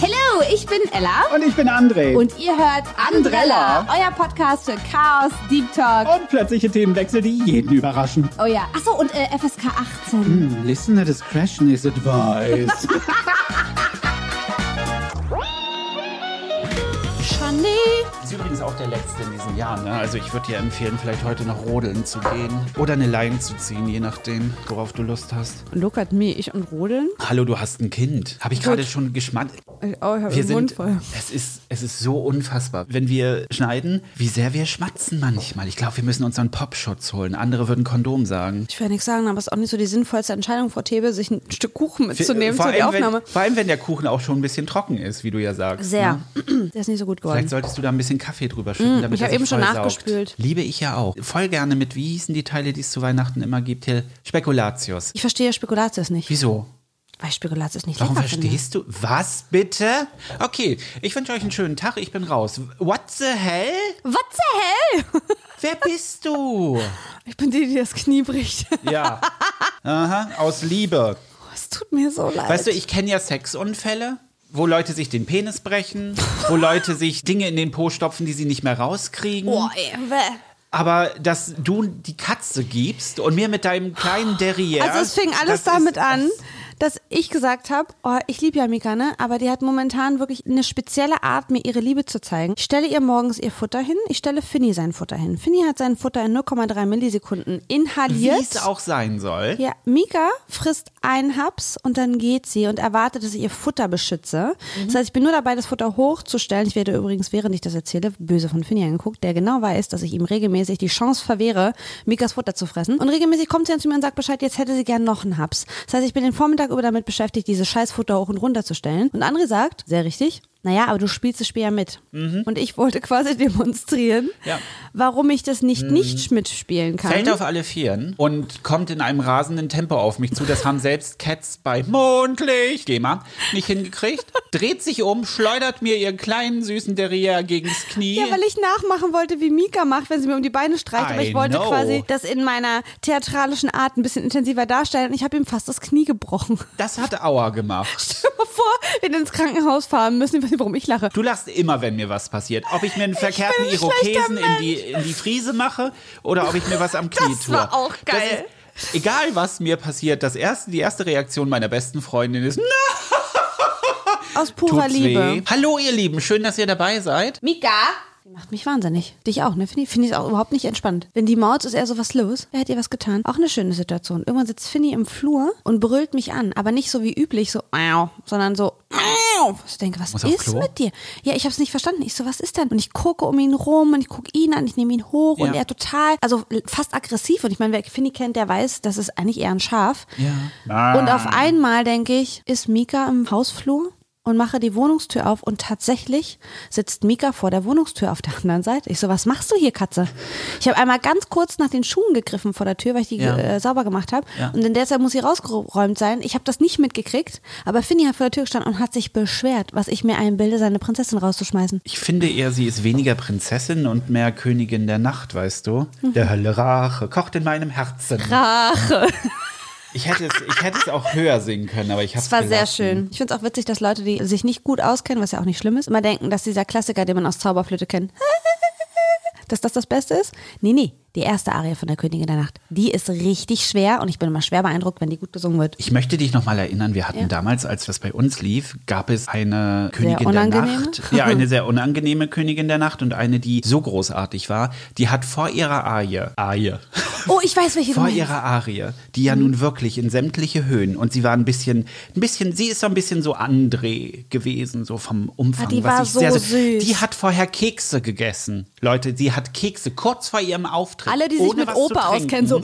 Hallo, ich bin Ella. Und ich bin André. Und ihr hört Andrella, euer Podcast für Chaos, Deep Talk. Und plötzliche Themenwechsel, die jeden überraschen. Oh ja, achso, und äh, FSK 18. Listener discretion is advised. der letzte in diesem Jahr. Ne? Also ich würde dir empfehlen, vielleicht heute noch rodeln zu gehen. Oder eine Line zu ziehen, je nachdem, worauf du Lust hast. Look at me, ich und Rodeln. Hallo, du hast ein Kind. Habe ich gerade schon geschmackt. Oh, ich habe Wir den Mund sind, voll. es ist, es ist so unfassbar. Wenn wir schneiden, wie sehr wir schmatzen manchmal. Ich glaube, wir müssen uns einen Popschutz holen. Andere würden Kondom sagen. Ich will nichts sagen, aber es ist auch nicht so die sinnvollste Entscheidung, Frau Thebe, sich ein Stück Kuchen mitzunehmen vor, zu der allem, Aufnahme. wenn, vor allem, wenn der Kuchen auch schon ein bisschen trocken ist, wie du ja sagst. Sehr. Ne? Der ist nicht so gut Vielleicht geworden. solltest du da ein bisschen Kaffee drüber schütten, damit ich er hab sich eben schon nachgespült. Liebe ich ja auch. Voll gerne mit, wie hießen die Teile, die es zu Weihnachten immer gibt hier? Spekulatius. Ich verstehe Spekulatius nicht. Wieso? Weil Spekulatius nicht Warum lecker finde. verstehst du? Was bitte? Okay, ich wünsche euch einen schönen Tag. Ich bin raus. What the hell? What the hell? Wer bist du? Ich bin die, die das Knie bricht. Ja. Aha, aus Liebe. Es tut mir so leid. Weißt du, ich kenne ja Sexunfälle, wo Leute sich den Penis brechen, wo Leute sich Dinge in den Po stopfen, die sie nicht mehr rauskriegen. Bäh. Aber dass du die Katze gibst und mir mit deinem kleinen Derrière. Also es fing alles damit ist, an, dass ich gesagt habe, oh, ich liebe ja Mika, ne? Aber die hat momentan wirklich eine spezielle Art, mir ihre Liebe zu zeigen. Ich stelle ihr morgens ihr Futter hin, ich stelle Finny sein Futter hin. Finny hat sein Futter in 0,3 Millisekunden Wie inhaliert. es auch sein soll. Ja, Mika frisst einen Haps und dann geht sie und erwartet, dass ich ihr Futter beschütze. Das heißt, ich bin nur dabei, das Futter hochzustellen. Ich werde übrigens, während ich das erzähle, böse von Finny angeguckt, der genau weiß, dass ich ihm regelmäßig die Chance verwehre, Mikas Futter zu fressen. Und regelmäßig kommt sie dann zu mir und sagt Bescheid, jetzt hätte sie gern noch einen Haps. Das heißt, ich bin den Vormittag über damit beschäftigt, dieses Scheißfutter hoch und runter zu stellen. Und André sagt, sehr richtig, naja, aber du spielst das Spiel ja mit. Und ich wollte quasi demonstrieren, Ja. warum ich das nicht nicht mitspielen kann. Fällt auf alle Vieren und kommt in einem rasenden Tempo auf mich zu. Das haben selbst Cats bei Mondlicht, GEMA, nicht hingekriegt. Dreht sich um, schleudert mir ihren kleinen süßen Derrière gegens Knie. Ja, weil ich nachmachen wollte, wie Mika macht, wenn sie mir um die Beine streicht. Aber I ich wollte know. quasi das in meiner theatralischen Art ein bisschen intensiver darstellen. Und ich habe ihm fast das Knie gebrochen. das hat Aua gemacht. Stell dir mal vor, wir ins Krankenhaus fahren müssen. Ich weiß nicht, warum ich lache. Du lachst immer, wenn mir was passiert. Ob ich mir einen verkehrten Irokesen in die, in die Friese mache oder ob ich mir was am Knie Das tue. war auch geil. Das ist, egal, was mir passiert, das erste, die erste Reaktion meiner besten Freundin ist, Aus purer tut's Liebe. weh. Hallo, ihr Lieben, schön, dass ihr dabei seid. Mika? Die macht mich wahnsinnig. Dich auch, ne? Finde ich, finde ich auch überhaupt nicht entspannt. Wenn die Maut ist eher so was los. Wer hat ihr was getan? Auch eine schöne Situation. Irgendwann sitzt Finny im Flur und brüllt mich an. Aber nicht so wie üblich, so, sondern so, ich denke, was Muss ist mit dir? Ja, ich habe es nicht verstanden. Ich so, was ist denn? Und ich gucke um ihn rum und ich gucke ihn an, ich nehme ihn hoch und Ja. er total, also fast aggressiv. Und ich meine, wer Finny kennt, der weiß, das ist eigentlich eher ein Schaf. Ja. Und auf einmal denke ich, ist Mika im Hausflur und mache die Wohnungstür auf und tatsächlich sitzt Mika vor der Wohnungstür auf der anderen Seite. Ich so, was machst du hier, Katze? Ich habe einmal ganz kurz nach den Schuhen gegriffen vor der Tür, weil ich die Ja. äh, sauber gemacht habe. Ja. Und in der Zeit muss sie rausgeräumt sein. Ich habe das nicht mitgekriegt, aber Finny hat vor der Tür gestanden und hat sich beschwert, was ich mir einbilde, seine Prinzessin rauszuschmeißen. Ich finde eher, sie ist weniger Prinzessin und mehr Königin der Nacht, weißt du? Der Hölle Rache kocht in meinem Herzen. Rache. Ich hätte es, ich hätte es auch höher singen können, aber ich habe Es war sehr schön. Ich finde es auch witzig, dass Leute, die sich nicht gut auskennen, was ja auch nicht schlimm ist, immer denken, dass dieser Klassiker, den man aus Zauberflöte kennt, dass das das Beste ist. Nee, nee, die erste Arie von der Königin der Nacht, die ist richtig schwer und ich bin immer schwer beeindruckt, wenn die gut gesungen wird. Ich möchte dich nochmal erinnern, wir hatten Ja. damals, als das bei uns lief, gab es eine Königin der? Nacht. Ja, eine sehr unangenehme Königin der Nacht und eine, die so großartig war, die hat vor ihrer Arie, Arie, Oh, ich weiß, welche vor ihrer Arie, die ja nun wirklich in sämtliche Höhen und sie war ein bisschen, ein bisschen, sie ist so ein bisschen so André gewesen, so vom Umfang. Ah, die was war ich so sehr, süß. Die hat vorher Kekse gegessen. Leute, sie hat Kekse kurz vor ihrem Auftritt. Alle, die sich mit trinken. auskennen, so,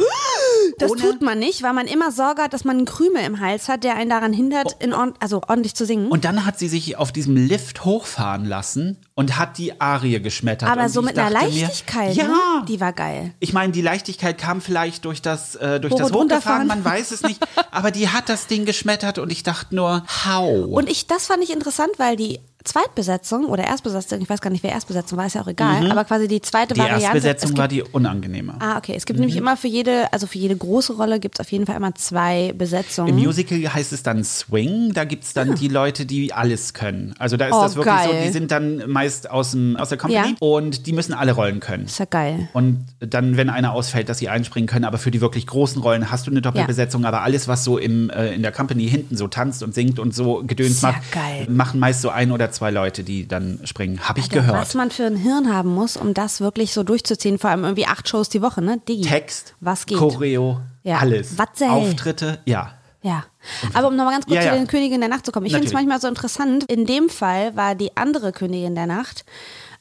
das Ohne- tut man nicht, weil man immer Sorge hat, dass man einen Krümel im Hals hat, der einen daran hindert, in ord also ordentlich zu singen. Und dann hat sie sich auf diesem Lift hochfahren lassen und hat die Arie geschmettert. Aber und so mit einer dachte mir, Leichtigkeit, ja. ne? die war geil. Ich meine, die Leichtigkeit kam vielleicht durch das, äh, durch Hoch- das. Hochgefahren, man weiß es nicht. Aber die hat das Ding geschmettert und ich dachte nur, how? Und ich, das fand ich interessant, weil die Zweitbesetzung oder Erstbesetzung, ich weiß gar nicht, wer Erstbesetzung war, ist ja auch egal, aber quasi die zweite Mhm. Die Variante. Erstbesetzung es war gibt, die unangenehme. Ah, okay. Es gibt nämlich immer für jede, also für jede große Rolle gibt es auf jeden Fall immer zwei Besetzungen. Im Musical heißt es dann Swing, da gibt es dann die Leute, die alles können. Also da ist Oh, das wirklich so, geil. die sind dann meist aus, dem, aus der Company Ja. und die müssen alle Rollen können. ist ja geil. Und dann, wenn einer ausfällt, dass sie einspringen können, aber für die wirklich großen Rollen hast du eine Doppelbesetzung, aber alles, was so im, äh, in der Company hinten so tanzt und singt und so Gedöns macht, geil. machen meist so ein oder zwei Leute, die dann springen. Habe ich Alter, gehört. Was man für ein Hirn haben muss, um das wirklich so durchzuziehen, vor allem irgendwie acht Shows die Woche, ne? Digi. Text, Was geht? Choreo, Ja. alles. Was zählt? Auftritte, ja. Ja. Aber um nochmal ganz kurz Ja, zu ja. den Königinnen der Nacht zu kommen. Ich finde es manchmal so interessant. In dem Fall war die andere Königin der Nacht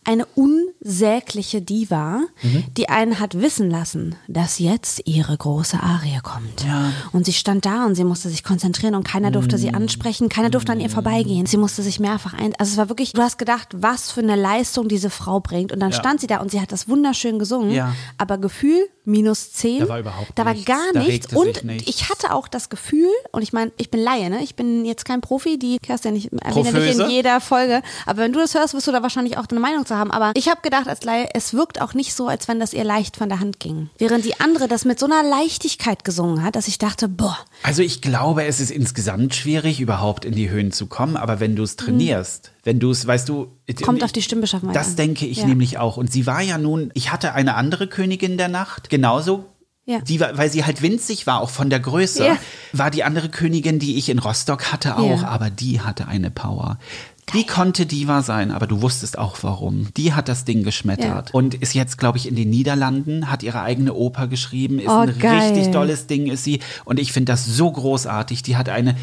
eine unsägliche Diva, Mhm. die einen hat wissen lassen, dass jetzt ihre große Arie kommt. Ja. Und sie stand da und sie musste sich konzentrieren und keiner durfte Mhm. sie ansprechen, keiner durfte an ihr vorbeigehen. Sie musste sich mehrfach ein. Also es war wirklich, du hast gedacht, was für eine Leistung diese Frau bringt. Und dann Ja. stand sie da und sie hat das wunderschön gesungen. Ja. Aber Gefühl minus zehn. Da war überhaupt Da war nichts. gar nichts. Und nichts. ich hatte auch das Gefühl, und ich meine, ich bin Laie, ne? Ich bin jetzt kein Profi, die Kerstin, ich erwähne nicht in Proföse? jeder Folge. Aber wenn du das hörst, wirst du da wahrscheinlich auch eine Meinung zu haben. Aber ich habe gedacht, als Laie, es wirkt auch nicht so, als wenn das ihr leicht von der Hand ging. Während die andere das mit so einer Leichtigkeit gesungen hat, dass ich dachte, boah, Also ich glaube, es ist insgesamt schwierig, überhaupt in die Höhen zu kommen, aber wenn du es trainierst, wenn du es, weißt du, Mhm. kommt ich- auf die Stimmbeschaffenheit Das an. denke ich Ja. nämlich auch. Und sie war ja nun, ich hatte eine andere Königin der Nacht, genauso. Ja. Die war, weil sie halt winzig war, auch von der Größe, Ja. war die andere Königin, die ich in Rostock hatte, auch, Ja. aber die hatte eine Power. Die konnte Diva sein, aber du wusstest auch warum. Die hat das Ding geschmettert Ja. und ist jetzt, glaube ich, in den Niederlanden, hat ihre eigene Oper geschrieben, ist Oh, ein geil. richtig dolles Ding, ist sie. Und ich finde das so großartig. Die hat eine,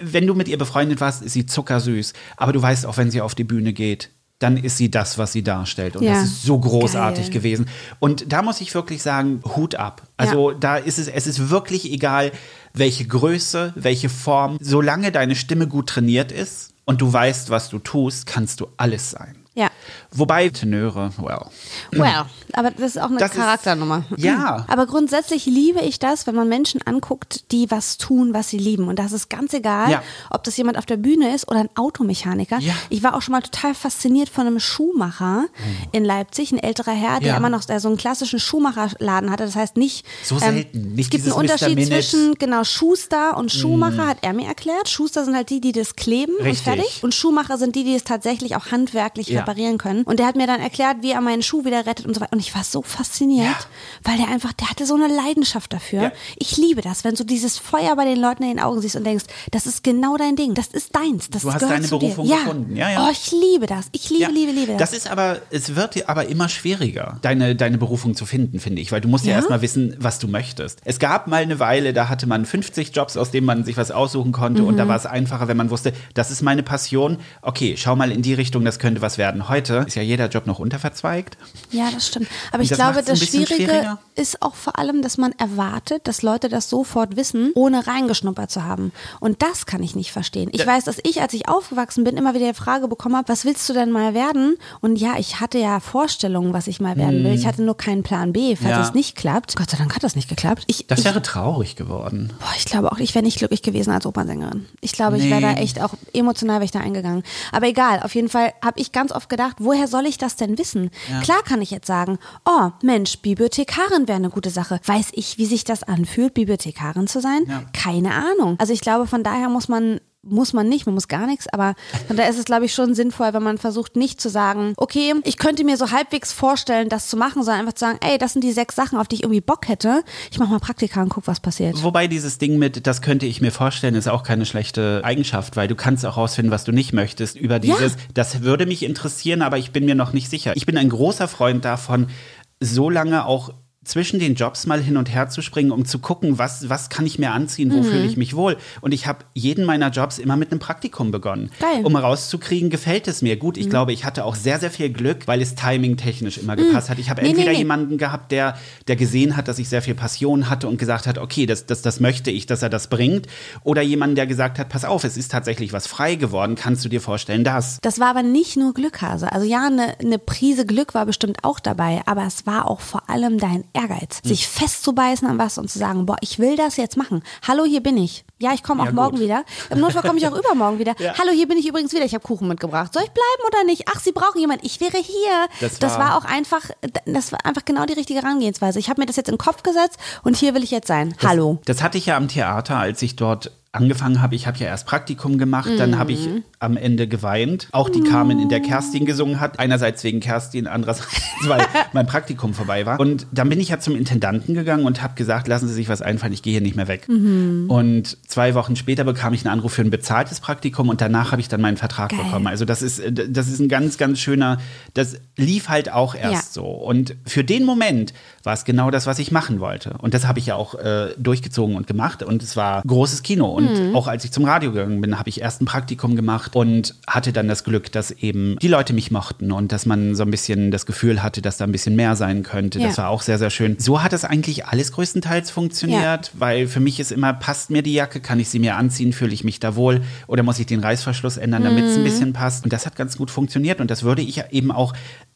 wenn du mit ihr befreundet warst, ist sie zuckersüß. Aber du weißt auch, wenn sie auf die Bühne geht, dann ist sie das, was sie darstellt. Und Ja. das ist so großartig Geil. gewesen. Und da muss ich wirklich sagen, Hut ab. Also da ist es, es ist wirklich egal, welche Größe, welche Form. Solange deine Stimme gut trainiert ist und du weißt, was du tust, kannst du alles sein. Ja. Wobei Tenöre, well. Well, aber das ist auch eine Das ist- Charakternummer. Ja. Aber grundsätzlich liebe ich das, wenn man Menschen anguckt, die was tun, was sie lieben. Und das ist ganz egal, Ja. ob das jemand auf der Bühne ist oder ein Automechaniker. Ja. Ich war auch schon mal total fasziniert von einem Schuhmacher in Leipzig, ein älterer Herr, der Ja. immer noch so einen klassischen Schuhmacherladen hatte. Das heißt nicht. So selten. Nicht es gibt einen Unterschied zwischen genau Schuster und Schuhmacher, hat er mir erklärt. Schuster sind halt die, die das kleben Richtig. und fertig. Und Schuhmacher sind die, die es tatsächlich auch handwerklich Ja. Reparieren können. Und der hat mir dann erklärt, wie er meinen Schuh wieder rettet und so weiter. Und ich war so fasziniert, Ja. weil der einfach, der hatte so eine Leidenschaft dafür. Ja. Ich liebe das, wenn du dieses Feuer bei den Leuten in den Augen siehst und denkst, das ist genau dein Ding, das ist deins, das Du hast deine Berufung dir. gefunden. Ja, ja. Oh, ich liebe das. Ich liebe, Ja, liebe, liebe das. Das ist aber, es wird aber immer schwieriger, deine, deine Berufung zu finden, finde ich, weil du musst ja, Ja? erstmal wissen, was du möchtest. Es gab mal eine Weile, da hatte man 50 Jobs, aus denen man sich was aussuchen konnte und da Mhm. war es einfacher, wenn man wusste, das ist meine Passion. Okay, schau mal in die Richtung, das könnte was werden. Heute ist ja jeder Job noch unterverzweigt. Ja, das stimmt. Aber ich das glaube, das Schwierige schwieriger. ist auch vor allem, dass man erwartet, dass Leute das sofort wissen, ohne reingeschnuppert zu haben. Und das kann ich nicht verstehen. Ich Da- weiß, dass ich, als ich aufgewachsen bin, immer wieder die Frage bekommen habe, was willst du denn mal werden? Und ja, ich hatte ja Vorstellungen, was ich mal werden will. Ich hatte nur keinen Plan B, falls. Ja. es nicht klappt. Gott sei Dank hat das nicht geklappt. Ich, Das ich, wäre traurig geworden. Boah, ich glaube auch, ich wäre nicht glücklich gewesen als Opernsängerin. Ich glaube, ich wäre da Nee. echt auch emotional wäre ich da eingegangen. Aber egal, auf jeden Fall habe ich ganz oft gedacht, woher soll ich das denn wissen? Klar kann ich jetzt sagen, oh Mensch, Bibliothekarin wäre eine gute Sache. Weiß ich, wie sich das anfühlt, Bibliothekarin zu sein? Ja. Keine Ahnung. Also ich glaube, von daher muss man muss man nicht, man muss gar nichts, aber von daher ist es, glaube ich, schon sinnvoll, wenn man versucht, nicht zu sagen, okay, ich könnte mir so halbwegs vorstellen, das zu machen, sondern einfach zu sagen, ey, das sind die sechs Sachen, auf die ich irgendwie Bock hätte. Ich mache mal Praktika und guck, was passiert. Wobei dieses Ding mit, das könnte ich mir vorstellen, ist auch keine schlechte Eigenschaft, weil du kannst auch rausfinden, was du nicht möchtest. Über dieses, das würde mich interessieren, aber ich bin mir noch nicht sicher. Ich bin ein großer Freund davon, so lange auch zwischen den Jobs mal hin und her zu springen, um zu gucken, was, was kann ich mir anziehen, wo Mhm. fühle ich mich wohl. Und ich habe jeden meiner Jobs immer mit einem Praktikum begonnen, Geil. Mhm. um rauszukriegen, gefällt es mir. Gut, ich glaube, ich hatte auch sehr, sehr viel Glück, weil es timing-technisch immer gepasst hat. Ich habe Nee, nee, entweder nee. jemanden gehabt, der, der gesehen hat, dass ich sehr viel Passion hatte und gesagt hat, okay, das, das, das möchte ich, dass er das bringt. Oder jemanden, der gesagt hat, pass auf, es ist tatsächlich was frei geworden, kannst du dir vorstellen, das. Das war aber nicht nur Glück, Hase. Also ja, eine, eine Prise Glück war bestimmt auch dabei, aber es war auch vor allem dein Ehrgeiz, sich festzubeißen an was und zu sagen, boah, ich will das jetzt machen. Hallo, hier bin ich. Ja, ich komme auch Ja, morgen gut. wieder. Im Notfall komme ich auch übermorgen wieder. Ja. Hallo, hier bin ich übrigens wieder. Ich habe Kuchen mitgebracht. Soll ich bleiben oder nicht? Ach, Sie brauchen jemanden. Ich wäre hier. Das das war- war auch einfach, das war einfach genau die richtige Herangehensweise. Ich habe mir das jetzt in den Kopf gesetzt und hier will ich jetzt sein. Hallo. Das hatte ich ja am Theater, als ich dort angefangen habe. Ich habe ja erst Praktikum gemacht, dann habe ich Mhm. Am Ende geweint. Auch die Carmen, in der Kerstin gesungen hat. Einerseits wegen Kerstin, andererseits, weil mein Praktikum vorbei war. Und dann bin ich ja zum Intendanten gegangen und habe gesagt, lassen Sie sich was einfallen, ich gehe hier nicht mehr weg. Mhm. Und zwei Wochen später bekam ich einen Anruf für ein bezahltes Praktikum und danach habe ich dann meinen Vertrag Geil. bekommen. Also das ist, das ist ein ganz, ganz schöner, das lief halt auch erst Ja. so. Und für den Moment war es genau das, was ich machen wollte. Und das habe ich ja auch äh, durchgezogen und gemacht. Und es war großes Kino. Und auch als ich zum Radio gegangen bin, habe ich erst ein Praktikum gemacht und hatte dann das Glück, dass eben die Leute mich mochten und dass man so ein bisschen das Gefühl hatte, dass da ein bisschen mehr sein könnte. Das Ja. war auch sehr, sehr schön. So hat es eigentlich alles größtenteils funktioniert, weil für mich ist immer, passt mir die Jacke, kann ich sie mir anziehen, fühle ich mich da wohl oder muss ich den Reißverschluss ändern, damit Mhm. es ein bisschen passt. Und das hat ganz gut funktioniert. Und das würde ich eben auch,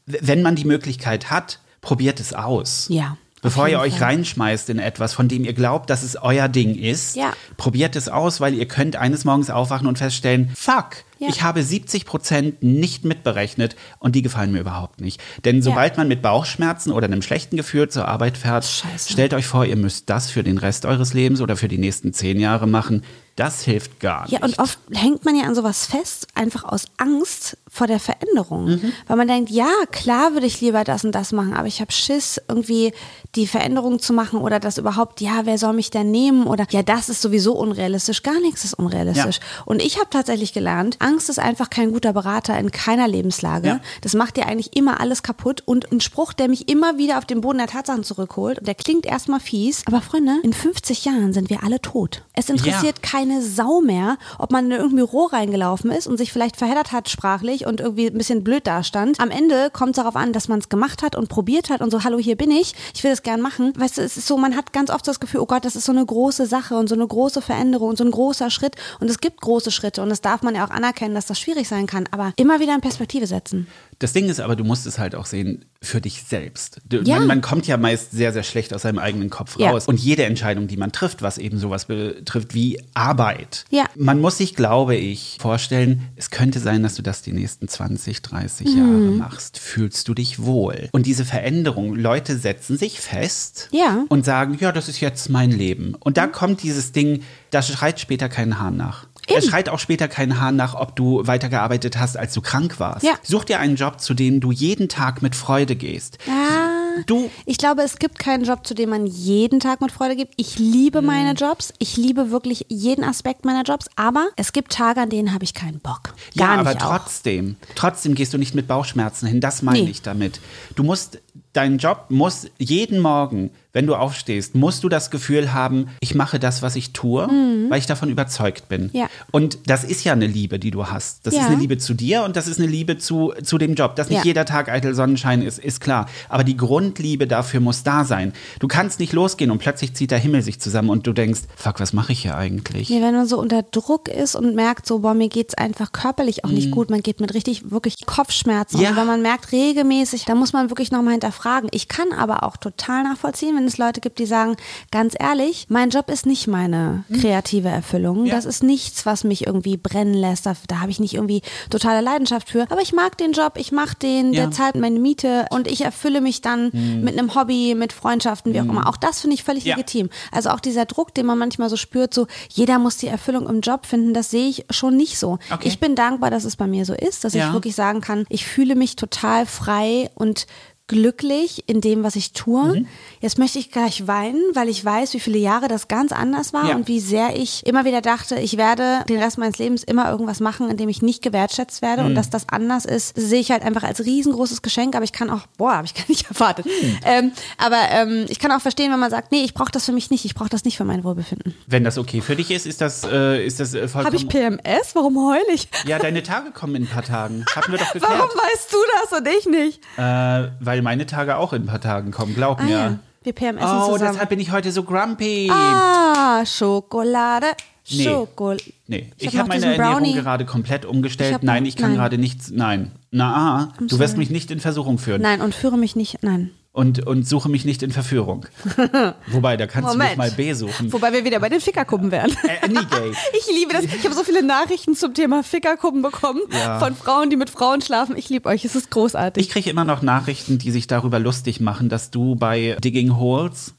wenn man die Möglichkeit hat, probiert es aus. Ja. Bevor ihr euch Fall. reinschmeißt in etwas, von dem ihr glaubt, dass es euer Ding ist, Ja. probiert es aus, weil ihr könnt eines Morgens aufwachen und feststellen, fuck, Ja. ich habe 70 Prozent nicht mitberechnet und die gefallen mir überhaupt nicht. Denn sobald man mit Bauchschmerzen oder einem schlechten Gefühl zur Arbeit fährt, Scheiße. stellt euch vor, ihr müsst das für den Rest eures Lebens oder für die nächsten zehn Jahre machen. Das hilft gar nicht. Ja, und oft hängt man ja an sowas fest, einfach aus Angst vor der Veränderung. Mhm. Weil man denkt, ja, klar würde ich lieber das und das machen, aber ich habe Schiss, irgendwie die Veränderung zu machen oder das überhaupt, ja, wer soll mich denn nehmen? Oder ja, das ist sowieso unrealistisch, gar nichts ist unrealistisch. Und ich habe tatsächlich gelernt, Angst ist einfach kein guter Berater in keiner Lebenslage. Ja. Das macht dir eigentlich immer alles kaputt. Und ein Spruch, der mich immer wieder auf den Boden der Tatsachen zurückholt, und der klingt erstmal fies, aber Freunde, in 50 Jahren sind wir alle tot. Es interessiert keine Sau mehr, ob man in irgendein Büro reingelaufen ist und sich vielleicht verheddert hat sprachlich und irgendwie ein bisschen blöd dastand. Am Ende kommt es darauf an, dass man es gemacht hat und probiert hat und so, hallo, hier bin ich, ich will das gern machen. Weißt du, es ist so, man hat ganz oft das Gefühl, oh Gott, das ist so eine große Sache und so eine große Veränderung und so ein großer Schritt und es gibt große Schritte und das darf man ja auch anerkennen, dass das schwierig sein kann, aber immer wieder in Perspektive setzen. Das Ding ist aber, du musst es halt auch sehen für dich selbst. Du, Ja. man, man kommt ja meist sehr, sehr schlecht aus seinem eigenen Kopf Ja. raus. Und jede Entscheidung, die man trifft, was eben sowas betrifft wie Arbeit. Ja. Man muss sich, glaube ich, vorstellen, es könnte sein, dass du das die nächsten 20, 30 Mhm. Jahre machst. Fühlst du dich wohl? Und diese Veränderung, Leute setzen sich fest Ja. und sagen, ja, das ist jetzt mein Leben. Und da kommt dieses Ding, da schreit später kein Hahn nach. Eben. Es schreit auch später kein Hahn nach, ob du weitergearbeitet hast, als du krank warst. Ja. Such dir einen Job, zu dem du jeden Tag mit Freude gehst. Ah, Du- Ich glaube, es gibt keinen Job, zu dem man jeden Tag mit Freude gibt. Ich liebe Mhm. meine Jobs. Ich liebe wirklich jeden Aspekt meiner Jobs. Aber es gibt Tage, an denen habe ich keinen Bock. Gar ja, aber nicht auch. trotzdem, trotzdem gehst du nicht mit Bauchschmerzen hin. Das meine Nee. ich damit. Du musst, dein Job muss jeden Morgen, wenn du aufstehst, musst du das Gefühl haben, ich mache das, was ich tue, weil ich davon überzeugt bin. Mhm. Ja. Und das ist ja eine Liebe, die du hast. Das Ja. ist eine Liebe zu dir und das ist eine Liebe zu, zu dem Job. Dass nicht Ja. jeder Tag eitel Sonnenschein ist, ist klar. Aber die Grundliebe dafür muss da sein. Du kannst nicht losgehen und plötzlich zieht der Himmel sich zusammen und du denkst, fuck, was mache ich hier eigentlich? Nee, wenn man so unter Druck ist und merkt, so, boah, mir geht's einfach körperlich auch nicht gut, man geht mit richtig, wirklich Kopfschmerzen. Mhm. Ja. Und wenn man merkt, regelmäßig, da muss man wirklich nochmal hinterfragen. Ich kann aber auch total nachvollziehen, wenn es Leute gibt, die sagen, ganz ehrlich, mein Job ist nicht meine kreative Erfüllung. Mhm. Ja. Das ist nichts, was mich irgendwie brennen lässt. Da, da habe ich nicht irgendwie totale Leidenschaft für. Aber ich mag den Job, ich mache den, Ja. der zahlt meine Miete und ich erfülle mich dann mit einem Hobby, mit Freundschaften, wie auch immer. Auch das finde ich völlig Mhm. Ja. legitim. Also auch dieser Druck, den man manchmal so spürt, so jeder muss die Erfüllung im Job finden, das sehe ich schon nicht so. Okay. Ich bin dankbar, dass es bei mir so ist, dass ich wirklich sagen kann, ich fühle mich total frei und glücklich in dem, was ich tue. Mhm. Jetzt möchte ich gleich weinen, weil ich weiß, wie viele Jahre das ganz anders war Ja. und wie sehr ich immer wieder dachte, ich werde den Rest meines Lebens immer irgendwas machen, in dem ich nicht gewertschätzt werde Mhm. und dass das anders ist, sehe ich halt einfach als riesengroßes Geschenk, aber ich kann auch, boah, habe ich gar nicht erwartet. Mhm. Ähm, aber ähm, ich kann auch verstehen, wenn man sagt, nee, ich brauche das für mich nicht, ich brauche das nicht für mein Wohlbefinden. Wenn das okay für dich ist, ist das, äh, ist das äh, vollkommen... Habe ich PMS? Warum heul ich? ja, deine Tage kommen in ein paar Tagen. Hatten wir doch geklärt. Warum weißt du das und ich nicht? Äh, weil meine Tage auch in ein paar Tagen kommen, glaub Ah mir. ja, wir PMSen Oh, zusammen. deshalb bin ich heute so grumpy. Ah, Schokolade. Nee. Schokolade. Nee, Ich ich, hab habe meine Ernährung Brownie. gerade komplett Ich umgestellt. hab nein, ich kann nein. gerade nichts. Nein. Na, ah, du wirst mich nicht in Versuchung führen. Nein, und führe mich nicht. Nein. Und, und suche mich nicht in Verführung. Wobei, da kannst du mich mal B suchen. Wobei wir wieder bei den Fickerkuppen wären. Äh, nie gay. Ich liebe das. Ich habe so viele Nachrichten zum Thema Fickerkuppen bekommen Ja. von Frauen, die mit Frauen schlafen. Ich liebe euch. Es ist großartig. Ich kriege immer noch Nachrichten, die sich darüber lustig machen, dass du bei Digging Holes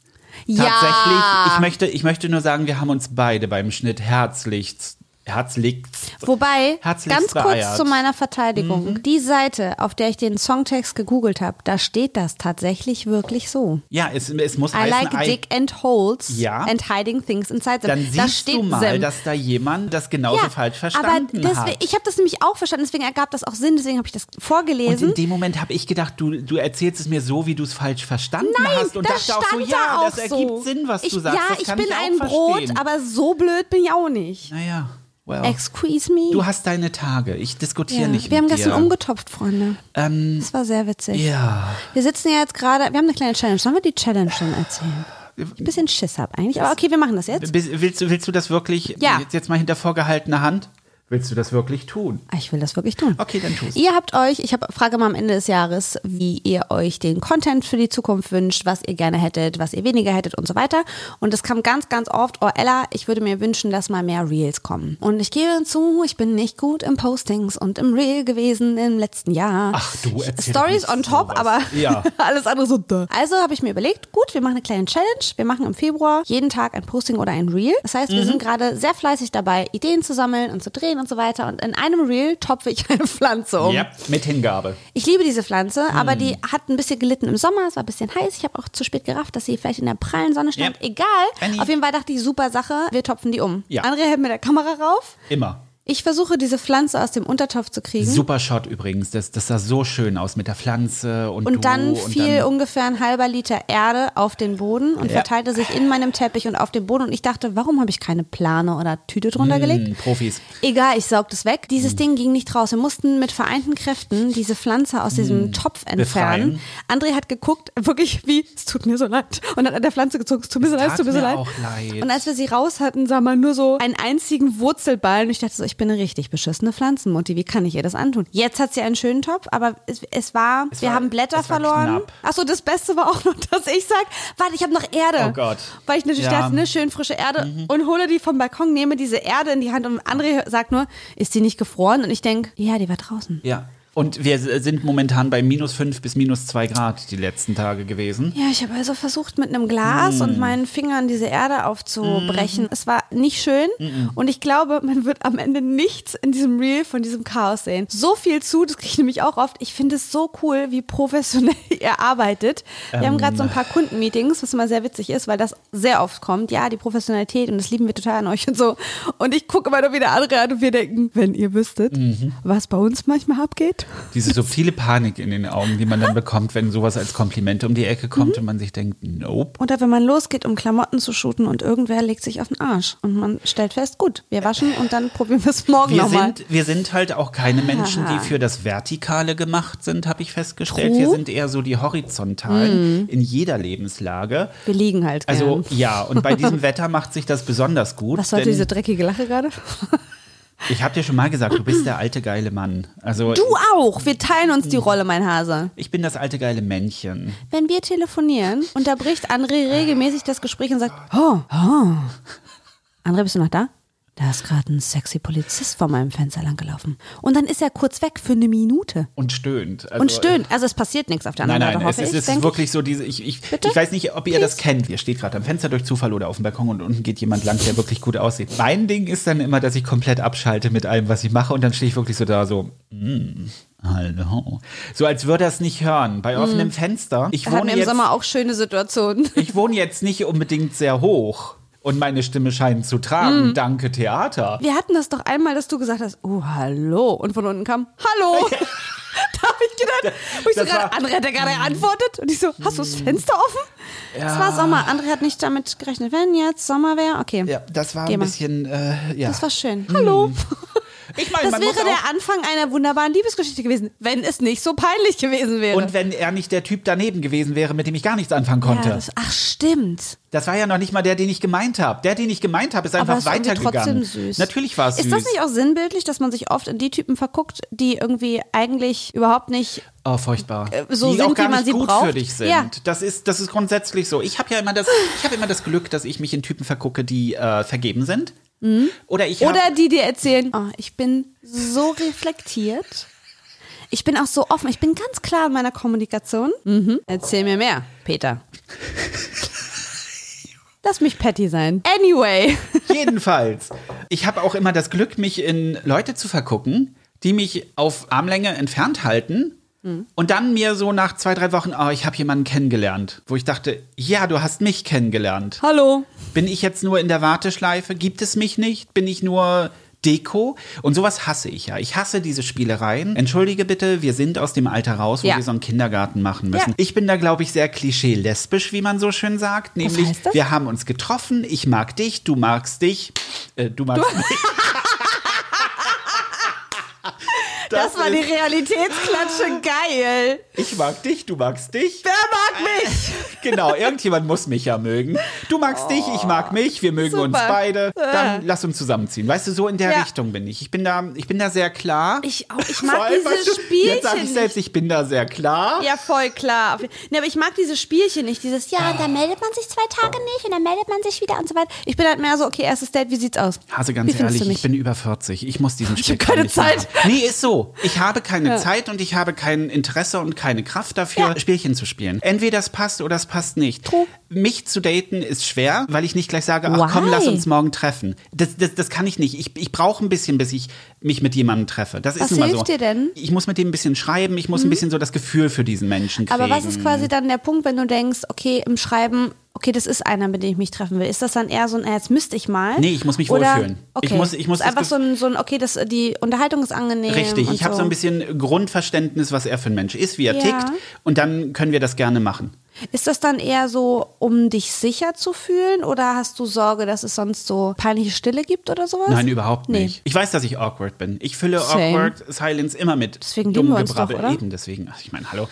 ja. tatsächlich, ich möchte, ich möchte nur sagen, wir haben uns beide beim Schnitt herzlichst, herzlichst Wobei, Herzlichst ganz kurz. Mhm. zu meiner Verteidigung. Die Seite, auf der ich den Songtext gegoogelt habe, da steht das tatsächlich wirklich so. Ja, es, es muss I heißen, like I- dick and holes Ja. and hiding things inside them. dann da siehst steht du mal, them. dass da jemand das genauso falsch verstanden aber hat. ich habe das nämlich auch verstanden, deswegen ergab das auch Sinn, deswegen habe ich das Und vorgelesen. in dem Moment habe ich gedacht, du, du erzählst es mir so, wie du es falsch verstanden Nein, hast. Und das dachte auch so, da ja, auch das ergibt so. Sinn, was ich, du sagst. Ja, ich kann bin ein verstehen. Brot, aber so blöd bin ich auch nicht. Naja, well. Excuse me. Du hast deine Tage. Ich diskutiere ja. nicht Wir haben gestern dir. umgetopft, Freunde. Ähm, Das war sehr witzig. ja. Wir sitzen ja jetzt gerade, wir haben eine kleine Challenge. Sollen wir die Challenge schon erzählen? Ein bisschen Schiss hab eigentlich, aber okay, wir machen das jetzt. Willst du, willst du das wirklich Ja. jetzt, jetzt mal hinter vorgehaltener Hand? Willst du das wirklich tun? Ich will das wirklich tun. Okay, dann tu's. Ihr habt euch, ich hab, frage mal am Ende des Jahres, wie ihr euch den Content für die Zukunft wünscht, was ihr gerne hättet, was ihr weniger hättet und so weiter. Und es kam ganz, ganz oft, oh Ella, ich würde mir wünschen, dass mal mehr Reels kommen. Und ich gebe zu, ich bin nicht gut im Postings und im Reel gewesen im letzten Jahr. Ach, du erzähl Stories on top, sowas. aber Ja. alles andere so duh. Also habe ich mir überlegt, gut, wir machen eine kleine Challenge. Wir machen im Februar jeden Tag ein Posting oder ein Reel. Das heißt, Mhm. wir sind gerade sehr fleißig dabei, Ideen zu sammeln und zu drehen und so weiter. Und in einem Reel topfe ich eine Pflanze um. Ja, mit Hingabe. Ich liebe diese Pflanze, Hm. aber die hat ein bisschen gelitten im Sommer. Es war ein bisschen heiß. Ich habe auch zu spät gerafft, dass sie vielleicht in der prallen Sonne stand. Ja. Egal. Annie. Auf jeden Fall dachte ich, super Sache. Wir topfen die um. Ja. André hält mit der Kamera rauf. Immer. Ich versuche, diese Pflanze aus dem Untertopf zu kriegen. Super Shot übrigens. Das, das sah so schön aus mit der Pflanze und, Und du dann und fiel dann, ungefähr ein halber Liter Erde auf den Boden und Ja. verteilte sich in meinem Teppich und auf dem Boden. Und ich dachte, warum habe ich keine Plane oder Tüte drunter gelegt? Hm, Profis. Egal, ich saug das weg. Dieses Hm. Ding ging nicht raus. Wir mussten mit vereinten Kräften diese Pflanze aus diesem Topf entfernen. André hat geguckt, wirklich wie, es tut mir so leid. Und hat an der Pflanze gezogen, es tut mir so leid, es tut mir so leid. leid. Und als wir sie raus hatten, sah man nur so einen einzigen Wurzelballen. Und ich dachte so, ich bin eine richtig beschissene Pflanzenmutti. Wie kann ich ihr das antun? Jetzt hat sie einen schönen Topf, aber es, es war, Es wir war- haben Blätter verloren. Achso, das Beste war auch noch, dass ich sag, warte, ich habe noch Erde. Oh Gott. Weil ich natürlich Ja. Mhm. dachte, ne, schön frische Erde und hole die vom Balkon, nehme diese Erde in die Hand und André sagt nur, ist die nicht gefroren? Und ich denk, ja, die war draußen. Ja. Und wir sind momentan bei minus 5 bis minus 2 Grad die letzten Tage gewesen. Ja, ich habe also versucht, mit einem Glas Mm. und meinen Fingern diese Erde aufzubrechen. Es war nicht schön und ich glaube, man wird am Ende nichts in diesem Reel von diesem Chaos sehen. So viel zu, das kriege ich nämlich auch oft. Ich finde es so cool, wie professionell ihr arbeitet. Wir haben gerade so ein paar Kundenmeetings, was immer sehr witzig ist, weil das sehr oft kommt. Ja, die Professionalität und das lieben wir total an euch und so. Und ich gucke immer nur wieder andere an und wir denken, wenn ihr wüsstet, was bei uns manchmal abgeht. Diese subtile Panik in den Augen, die man dann bekommt, wenn sowas als Kompliment um die Ecke kommt und man sich denkt, nope. Oder wenn man losgeht, um Klamotten zu shooten und irgendwer legt sich auf den Arsch und man stellt fest, gut, wir waschen und dann probieren wir es morgen Wir nochmal. wir sind halt auch keine Menschen, die für das Vertikale gemacht sind, habe ich festgestellt. Wir True. sind eher so die Horizontalen in jeder Lebenslage. Wir liegen halt gern. Also ja, und bei diesem Wetter macht sich das besonders gut. Was sollte diese dreckige Lache gerade? Ich habe dir schon mal gesagt, du bist der alte geile Mann. Also Du auch. Wir teilen uns die Rolle, mein Hase. ich bin das alte geile Männchen. Wenn wir telefonieren, unterbricht André regelmäßig das Gespräch und sagt, oh, oh. André, bist du noch da? Da ist gerade ein sexy Polizist vor meinem Fenster langgelaufen. Und dann ist er kurz weg für eine Minute. Und stöhnt. Also, Und stöhnt. Also es passiert nichts auf der Nein, anderen nein, Seite, es, hoffe ist, ich. es ist denk wirklich so diese, ich, ich, Bitte? ich weiß nicht, ob ihr das kennt. Ihr steht gerade am Fenster durch Zufall oder auf dem Balkon und unten geht jemand lang, der wirklich gut aussieht. Mein Ding ist dann immer, dass ich komplett abschalte mit allem, was ich mache und dann stehe ich wirklich so da so, mm, hallo. So als würde er es nicht hören. Bei offenem Fenster. Ich ich. Hatten wohne, im jetzt, Sommer auch schöne Situationen. ich wohne jetzt nicht unbedingt sehr hoch und meine Stimme scheint zu tragen. Danke, Theater. Wir hatten das doch einmal, dass du gesagt hast, oh, hallo. Und von unten kam, hallo. da habe ich gedacht, wo ich so Das gerade, war- André hat ja gerade geantwortet. Und ich so, hast du das Fenster offen? Es war Sommer. André hat nicht damit gerechnet. Wenn jetzt Sommer wäre, okay. Ja, das war Geh ein mal. bisschen, äh, ja. Das war schön. Hallo. Ich meine, Das wäre der Anfang einer wunderbaren Liebesgeschichte gewesen, wenn es nicht so peinlich gewesen wäre. Und wenn er nicht der Typ daneben gewesen wäre, mit dem ich gar nichts anfangen konnte. ja, das, ach, stimmt. Das war ja noch nicht mal der, den ich gemeint habe. Der, den ich gemeint habe, ist Aber einfach irgendwie weitergegangen. trotzdem süß. Natürlich war es süß. Ist das nicht auch sinnbildlich, dass man sich oft in die Typen verguckt, die irgendwie eigentlich überhaupt nicht Oh, furchtbar. Äh, so die sind, auch gar nicht sie gut braucht. für dich sind. Ja. Das ist, das ist grundsätzlich so. Ich habe ja immer das, ich habe immer das Glück, dass ich mich in Typen vergucke, die äh, vergeben sind. Oder ich Oder die dir erzählen, oh, ich bin so reflektiert. Ich bin auch so offen. Ich bin ganz klar in meiner Kommunikation. Mhm. Erzähl mir mehr, Peter. Lass mich Patty sein. Anyway. Jedenfalls. Ich habe auch immer das Glück, mich in Leute zu vergucken, die mich auf Armlänge entfernt halten. Und dann mir so nach zwei, drei Wochen, oh, ich habe jemanden kennengelernt, wo ich dachte, ja, du hast mich kennengelernt. Hallo. Bin ich jetzt nur in der Warteschleife? Gibt es mich nicht? Bin ich nur Deko? Und sowas hasse ich ja. Ich hasse diese Spielereien. Entschuldige bitte, wir sind aus dem Alter raus, wo Ja. wir so einen Kindergarten machen müssen. Ja. Ich bin da, glaube ich, sehr klischee-lesbisch, wie man so schön sagt. Nämlich, wir haben uns getroffen, ich mag dich, du magst dich, äh, du magst mich. Das, war die Realitätsklatsche. Geil. Ich mag dich, du magst dich. Wer mag mich? Genau, irgendjemand muss mich ja mögen. Du magst dich, ich mag mich, wir mögen uns Super. beide. Dann lass uns zusammenziehen. Weißt du, so in der Ja. Richtung bin ich. Ich bin da, ich bin da sehr klar. Ich auch. Ich mag allem, diese weißt du, Spielchen Jetzt sage ich selbst, ich bin da sehr klar. Ja, voll klar. Nee, aber ich mag diese Spielchen nicht. Dieses, ja, und dann meldet man sich zwei Tage nicht und dann meldet man sich wieder und so weiter. Ich bin halt mehr so, okay, erstes Date, wie sieht's aus? Hase, wie ganz findest ehrlich, ich bin über 40. Ich muss diesen hab Speck keine nicht mehr Zeit. haben. Nee, ist so. Ich habe keine Zeit und ich habe kein Interesse und keine Kraft dafür, Ja. Spielchen zu spielen. Entweder es passt oder es passt nicht. True. Mich zu daten ist schwer, weil ich nicht gleich sage, ach komm, Why? lass uns morgen treffen. Das, das, das kann ich nicht. Ich, ich brauche ein bisschen, bis ich mich mit jemandem treffe. Das Was ist nun mal hilft so. dir denn? Mhm. Ich muss mit dem ein bisschen schreiben, ich muss ein bisschen so das Gefühl für diesen Menschen kriegen. Aber was ist quasi dann der Punkt, wenn du denkst, okay, im Schreiben, okay, das ist einer, mit dem ich mich treffen will. Ist das dann eher so ein, äh, jetzt müsste ich mal? Nee, ich muss mich Oder, wohlfühlen. Okay. Ich muss- ich muss ist einfach so ein, so ein, okay, das, die Unterhaltung ist angenehm. Richtig, ich habe so ein bisschen Grundverständnis, was er für ein Mensch ist, wie er Ja. tickt. Und dann können wir das gerne machen. Ist das dann eher so, um dich sicher zu fühlen oder hast du Sorge, dass es sonst so peinliche Stille gibt oder sowas? Nein, überhaupt Nee. nicht. Ich weiß, dass ich awkward bin. Ich fülle Same. awkward Silence immer mit Deswegen dumm wir uns Gebrabbel. doch, oder? Eben deswegen. Ach, ich meine, hallo.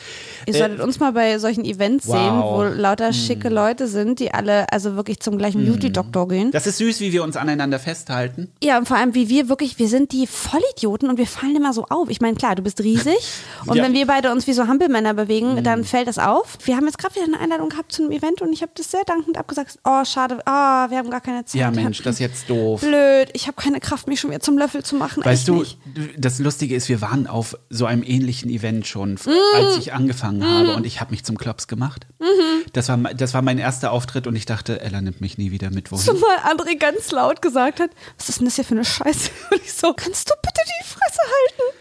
Ihr Äh, solltet uns mal bei solchen Events wow. Sehen, wo lauter schicke Leute sind, die alle also wirklich zum gleichen Beauty-Doktor gehen. das ist süß, wie wir uns aneinander festhalten. Ja, und vor allem, wie wir wirklich, wir sind die Vollidioten und wir fallen immer so auf. Ich meine, klar, du bist riesig und Ja. Wenn wir beide uns wie so Hampelmänner bewegen, dann fällt das auf. Wir haben jetzt gerade wieder eine Einladung gehabt zu einem Event und ich habe das sehr dankend abgesagt. Oh, schade, oh, wir haben gar keine Zeit. Ja, Mensch, das ist jetzt doof. Blöd, ich habe keine Kraft, mich schon wieder zum Löffel zu machen. Weißt du, nicht. das Lustige ist, wir waren auf so einem ähnlichen Event schon, Mm. als ich angefangen habe und ich habe mich zum Klops gemacht. Mhm. Das, war, das war mein erster Auftritt und ich dachte, Ella nimmt mich nie wieder mit wohin. Zumal André ganz laut gesagt hat, was ist denn das hier für eine Scheiße? Und ich so, kannst du bitte die Fresse halten?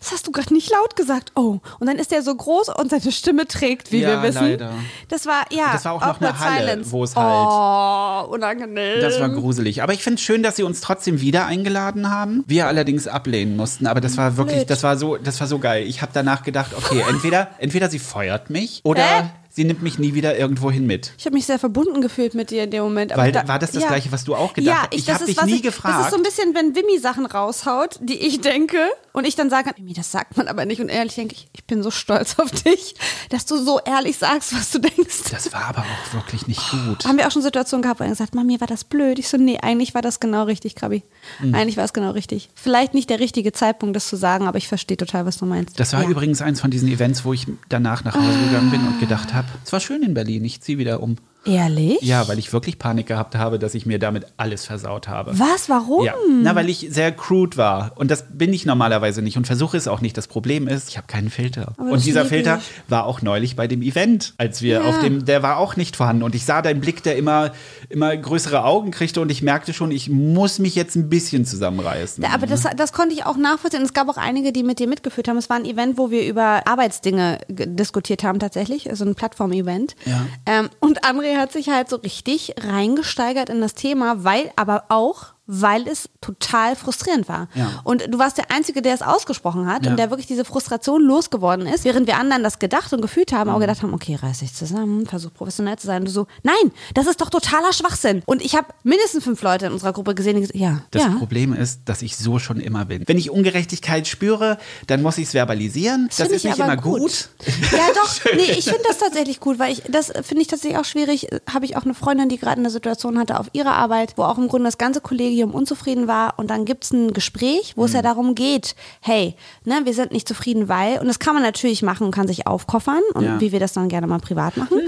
Das hast du gerade nicht laut gesagt. Oh, und dann ist der so groß und seine Stimme trägt, wie Ja, wir wissen. leider. Das war, ja. Das war auch noch eine Halle, silence. wo es halt- Oh, unangenehm. Das war gruselig. Aber ich finde es schön, dass sie uns trotzdem wieder eingeladen haben. Wir allerdings ablehnen mussten. Aber das war wirklich, Blöd. das war so, das war so geil. Ich habe danach gedacht, okay, entweder, entweder sie feuert mich oder Hä? Sie nimmt mich nie wieder irgendwo hin mit. Ich habe mich sehr verbunden gefühlt mit dir in dem Moment. Weil, da- war das das ja. Gleiche, was du auch gedacht ja, hast? ich, Ich das habe ist, dich nie ich, Das gefragt. ist so ein bisschen, wenn Wimmy Sachen raushaut, die ich denke und ich dann sage, Wimmy, das sagt man aber nicht und ehrlich denke ich, ich bin so stolz auf dich, dass du so ehrlich sagst, was du denkst. das war aber auch wirklich nicht gut. Haben wir auch schon Situationen gehabt, wo er gesagt hat, Mami, war das blöd? Ich so, nee, eigentlich war das genau richtig, Krabi. Hm. Eigentlich war es genau richtig. Vielleicht nicht der richtige Zeitpunkt, das zu sagen, aber ich verstehe total, was du meinst. Das war ja. übrigens eins von diesen Events, wo ich danach nach Hause gegangen bin und gedacht habe, es war schön in Berlin, ich ziehe wieder um. Ehrlich? Ja, weil ich wirklich Panik gehabt habe, dass ich mir damit alles versaut habe. Was? Warum? Ja, na, weil ich sehr crude war. Und das bin ich normalerweise nicht und versuche es auch nicht. Das Problem ist, ich habe keinen Filter. Aber Und dieser Filter ich. war auch neulich bei dem Event, als wir Ja. auf dem, der war auch nicht vorhanden. Und ich sah deinen Blick, der immer, immer größere Augen kriegte und ich merkte schon, ich muss mich jetzt ein bisschen zusammenreißen. Ja, aber das, das konnte ich auch nachvollziehen. Es gab auch einige, die mit dir mitgeführt haben. Es war ein Event, wo wir über Arbeitsdinge ge- diskutiert haben tatsächlich, also ein Plattform-Event. Ja. Ähm, und André hat sich halt so richtig reingesteigert in das Thema, weil aber auch weil es total frustrierend war. Ja. Und du warst der Einzige, der es ausgesprochen hat Ja. und der wirklich diese Frustration losgeworden ist, während wir anderen das gedacht und gefühlt haben, Mhm. auch gedacht haben, okay, reiß dich zusammen, versuch professionell zu sein. Und du so, nein, das ist doch totaler Schwachsinn. Und ich habe mindestens fünf Leute in unserer Gruppe gesehen, die gesagt ja, Das ja. Problem ist, dass ich so schon immer bin. Wenn ich Ungerechtigkeit spüre, dann muss ich es verbalisieren. Das, find ist ich nicht immer gut. Ja, doch. Nee, ich finde das tatsächlich gut, weil ich das finde ich tatsächlich auch schwierig. Habe ich auch eine Freundin, die gerade eine Situation hatte auf ihrer Arbeit, wo auch im Grunde das ganze Kollegium unzufrieden war und dann gibt's ein Gespräch, wo es Mhm. ja darum geht, hey, ne, wir sind nicht zufrieden, weil und das kann man natürlich machen und kann sich aufkoffern und Ja. Mhm. wie wir das dann gerne mal privat machen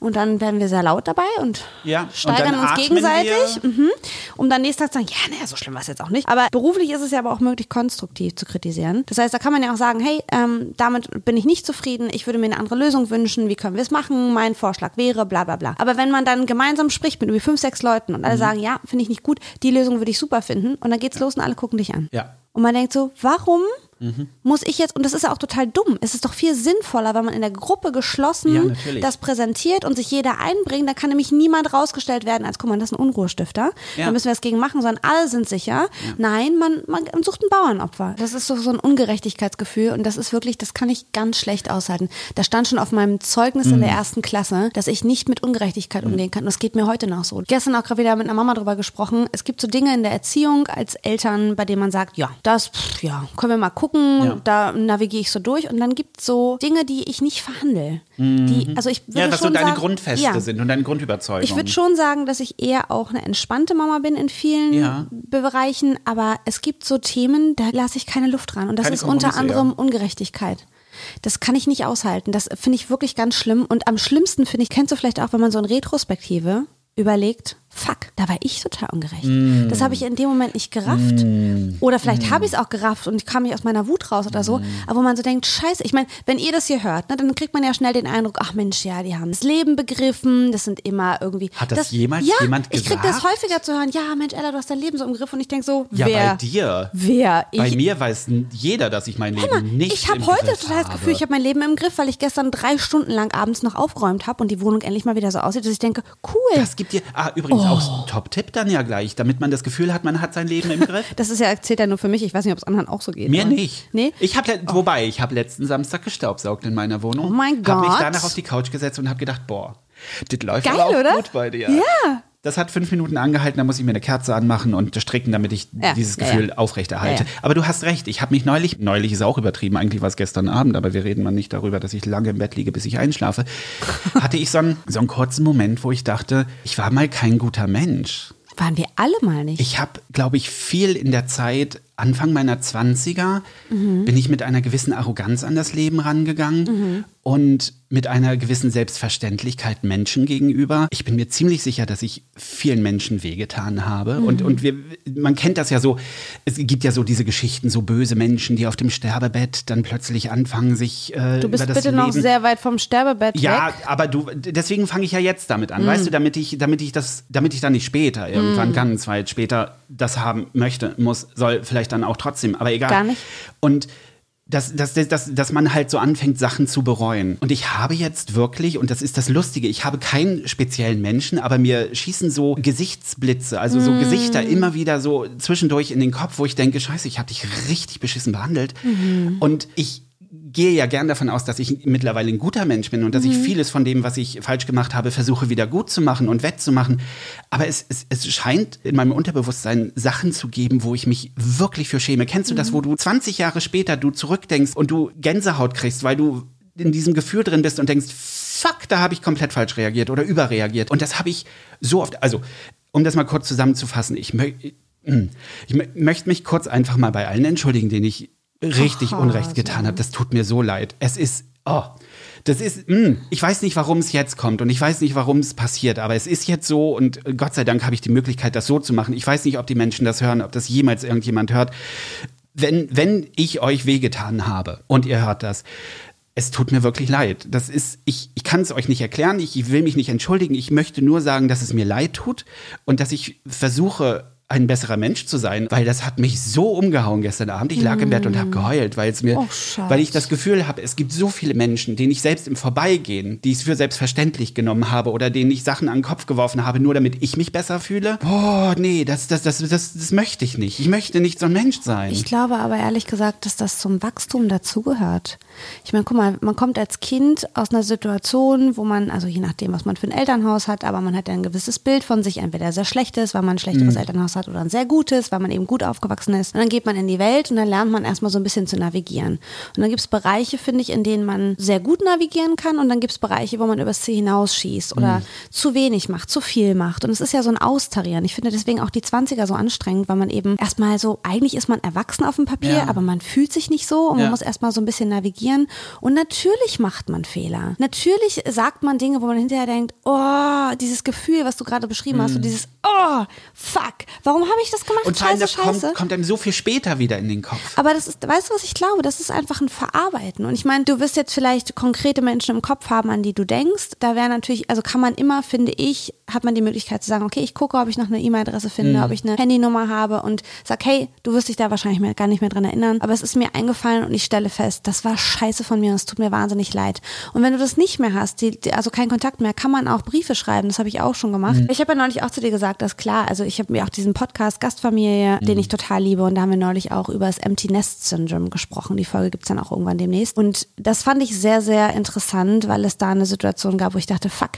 und dann werden wir sehr laut dabei und Ja, und steigern dann uns gegenseitig, mhm, um dann nächsten Tag zu sagen, ja, naja, so schlimm war es jetzt auch nicht. Aber beruflich ist es ja aber auch möglich, konstruktiv zu kritisieren. Das heißt, da kann man ja auch sagen, hey, ähm, damit bin ich nicht zufrieden, ich würde mir eine andere Lösung wünschen, wie können wir es machen, mein Vorschlag wäre, bla bla bla. Aber wenn man dann gemeinsam spricht mit irgendwie fünf, sechs Leuten und alle sagen, ja, finde ich nicht gut, die Lösung würde ich super finden und dann geht's los und alle gucken dich an. Ja. Und man denkt so, warum muss ich jetzt, und das ist ja auch total dumm, es ist doch viel sinnvoller, wenn man in der Gruppe Ja, geschlossen natürlich. das präsentiert und sich jeder einbringt, da kann nämlich niemand rausgestellt werden als, guck mal, das ist ein Unruhestifter, Ja. da müssen wir was gegen machen, sondern alle sind sicher. Nein, man, man sucht ein Bauernopfer. Das ist so, so ein Ungerechtigkeitsgefühl und das ist wirklich, das kann ich ganz schlecht aushalten. Da stand schon auf meinem Zeugnis in der Mhm. ersten Klasse, dass ich nicht mit Ungerechtigkeit umgehen kann und das geht mir heute noch so. Gestern auch gerade wieder mit einer Mama drüber gesprochen. Es gibt so Dinge in der Erziehung als Eltern, bei denen man sagt, ja, das, pff, ja, können wir mal gucken, Ja. da navigiere ich so durch und dann gibt es so Dinge, die ich nicht verhandle. Die, also ich würde Mhm. Ja, was so schon deine sagen, Grundfeste ja. sind und deine Grundüberzeugungen. Ich würde schon sagen, dass ich eher auch eine entspannte Mama bin in vielen Ja. Bereichen, aber es gibt so Themen, da lasse ich keine Luft dran. Und das Keine ist unter anderem. Ungerechtigkeit. Das kann ich nicht aushalten. Das finde ich wirklich ganz schlimm. Und am schlimmsten finde ich, kennst du vielleicht auch, wenn man so in Retrospektive überlegt, fuck, da war ich total ungerecht. Mm. Das habe ich in dem Moment nicht gerafft. Oder vielleicht habe ich es auch gerafft und ich kam nicht aus meiner Wut raus oder Mm. so. Aber wo man so denkt, scheiße, ich meine, wenn ihr das hier hört, ne, dann kriegt man ja schnell den Eindruck, ach Mensch, ja, die haben das Leben begriffen, das sind immer irgendwie. Hat das jemals ja, jemand Ich krieg das gesagt? häufiger zu hören, ja, Mensch, Ella, du hast dein Leben so im Griff und ich denke so, ja, wer? bei dir. Wer? Bei ich, mir weiß jeder, dass ich mein Leben mal, nicht ich habe im heute Griff total das habe. Gefühl, ich habe mein Leben im Griff, weil ich gestern drei Stunden lang abends noch aufgeräumt habe und die Wohnung endlich mal wieder so aussieht, dass ich denke, cool. Das gibt dir, ah, übrigens Oh. Auch ein Top-Tipp dann ja gleich, damit man das Gefühl hat, man hat sein Leben im Griff. Das ist ja, zählt ja nur für mich. Ich weiß nicht, ob es anderen auch so geht. Mir oder? nicht. Nee? Ich habe, wobei, ich habe letzten Samstag gestaubsaugt in meiner Wohnung. Oh mein Habe mich Gott. danach auf die Couch gesetzt und habe gedacht, boah, das läuft Geil, aber auch oder? gut bei dir. Ja. Das hat fünf Minuten angehalten, da muss ich mir eine Kerze anmachen und stricken, damit ich Ja, dieses Gefühl ja. aufrechterhalte. Ja, ja. Aber du hast recht, ich habe mich neulich, neulich ist auch übertrieben, eigentlich war es gestern Abend, aber wir reden mal nicht darüber, dass ich lange im Bett liege, bis ich einschlafe, hatte ich so einen, so einen kurzen Moment, wo ich dachte, ich war mal kein guter Mensch. Waren wir alle mal nicht. Ich habe, glaube ich, viel in der Zeit, Anfang meiner 20er, Mhm. bin ich mit einer gewissen Arroganz an das Leben rangegangen Mhm. Und mit einer gewissen Selbstverständlichkeit Menschen gegenüber. Ich bin mir ziemlich sicher, dass ich vielen Menschen wehgetan habe. Und, Mhm. und wir, man kennt das ja so, es gibt ja so diese Geschichten, so böse Menschen, die auf dem Sterbebett dann plötzlich anfangen, sich äh, du bist bitte noch Leben sehr weit vom Sterbebett ja, weg. aber du, deswegen fange ich ja jetzt damit an, weißt du, damit ich, damit ich das, damit ich dann nicht später, irgendwann ganz weit später das haben möchte, muss, soll vielleicht dann auch trotzdem, aber egal. Gar nicht. Und dass, dass, dass, dass, man halt so anfängt, Sachen zu bereuen. Und ich habe jetzt wirklich, und das ist das Lustige, ich habe keinen speziellen Menschen, aber mir schießen so Gesichtsblitze, also so Gesichter immer wieder so zwischendurch in den Kopf, wo ich denke, scheiße, ich habe dich richtig beschissen behandelt. Und ich gehe ja gern davon aus, dass ich mittlerweile ein guter Mensch bin und dass ich vieles von dem, was ich falsch gemacht habe, versuche wieder gut zu machen und wettzumachen. Aber es, es, es scheint in meinem Unterbewusstsein Sachen zu geben, wo ich mich wirklich für schäme. Kennst du das, wo du 20 Jahre später du zurückdenkst und du Gänsehaut kriegst, weil du in diesem Gefühl drin bist und denkst, fuck, da habe ich komplett falsch reagiert oder überreagiert. Und das habe ich so oft, also um das mal kurz zusammenzufassen, ich, ich mö möchte mich kurz einfach mal bei allen entschuldigen, denen ich richtig Ach, Unrecht getan habe. Das tut mir so leid. Es ist, oh, das ist, mh, ich weiß nicht, warum es jetzt kommt und ich weiß nicht, warum es passiert, aber es ist jetzt so und Gott sei Dank habe ich die Möglichkeit, das so zu machen. Ich weiß nicht, ob die Menschen das hören, ob das jemals irgendjemand hört. Wenn, wenn ich euch wehgetan habe und ihr hört das, es tut mir wirklich leid. Das ist, ich, ich kann es euch nicht erklären, ich will mich nicht entschuldigen. Ich möchte nur sagen, dass es mir leid tut und dass ich versuche, ein besserer Mensch zu sein, weil das hat mich so umgehauen gestern Abend. Ich lag im Bett und habe geheult, weil es mir, Oh, weil ich das Gefühl habe, es gibt so viele Menschen, denen ich selbst im Vorbeigehen, die ich für selbstverständlich genommen habe oder denen ich Sachen an den Kopf geworfen habe, nur damit ich mich besser fühle. Boah, nee, das, das, das, das, das möchte ich nicht. Ich möchte nicht so ein Mensch sein. Ich glaube aber ehrlich gesagt, dass das zum Wachstum dazugehört. Ich meine, guck mal, man kommt als Kind aus einer Situation, wo man, also je nachdem, was man für ein Elternhaus hat, aber man hat ja ein gewisses Bild von sich, entweder sehr schlechtes, weil man ein schlechteres Elternhaus hat oder ein sehr gutes, weil man eben gut aufgewachsen ist. Und dann geht man in die Welt und dann lernt man erstmal so ein bisschen zu navigieren. Und dann gibt es Bereiche, finde ich, in denen man sehr gut navigieren kann und dann gibt es Bereiche, wo man übers Ziel hinausschießt oder zu wenig macht, zu viel macht. Und es ist ja so ein Austarieren. Ich finde deswegen auch die 20er so anstrengend, weil man eben erstmal so, eigentlich ist man erwachsen auf dem Papier, Ja. aber man fühlt sich nicht so und Ja. man muss erstmal so ein bisschen navigieren. Und natürlich macht man Fehler. Natürlich sagt man Dinge, wo man hinterher denkt, oh, dieses Gefühl, was du gerade beschrieben hast, so dieses, oh, fuck, warum habe ich das gemacht? Mhm. und vor allem, das scheiße. kommt, kommt einem so viel später wieder in den Kopf. Aber das ist, weißt du, was ich glaube? Das ist einfach ein Verarbeiten. Und ich meine, du wirst jetzt vielleicht konkrete Menschen im Kopf haben, an die du denkst. Da wäre natürlich, also kann man immer, finde ich, hat man die Möglichkeit zu sagen, okay, ich gucke, ob ich noch eine E-Mail-Adresse finde, ob ich eine Handynummer habe und sag, hey, du wirst dich da wahrscheinlich mehr, gar nicht mehr dran erinnern. Aber es ist mir eingefallen und ich stelle fest, das war scheiße von mir und es tut mir wahnsinnig leid. Und wenn du das nicht mehr hast, die, also keinen Kontakt mehr, kann man auch Briefe schreiben. Das habe ich auch schon gemacht. Ich habe ja neulich auch zu dir gesagt, dass klar, also ich habe mir auch diesen Podcast Gastfamilie, den ich total liebe und da haben wir neulich auch über das Empty Nest Syndrome gesprochen. Die Folge gibt's dann auch irgendwann demnächst. Und das fand ich sehr, sehr interessant, weil es da eine Situation gab, wo ich dachte, fuck,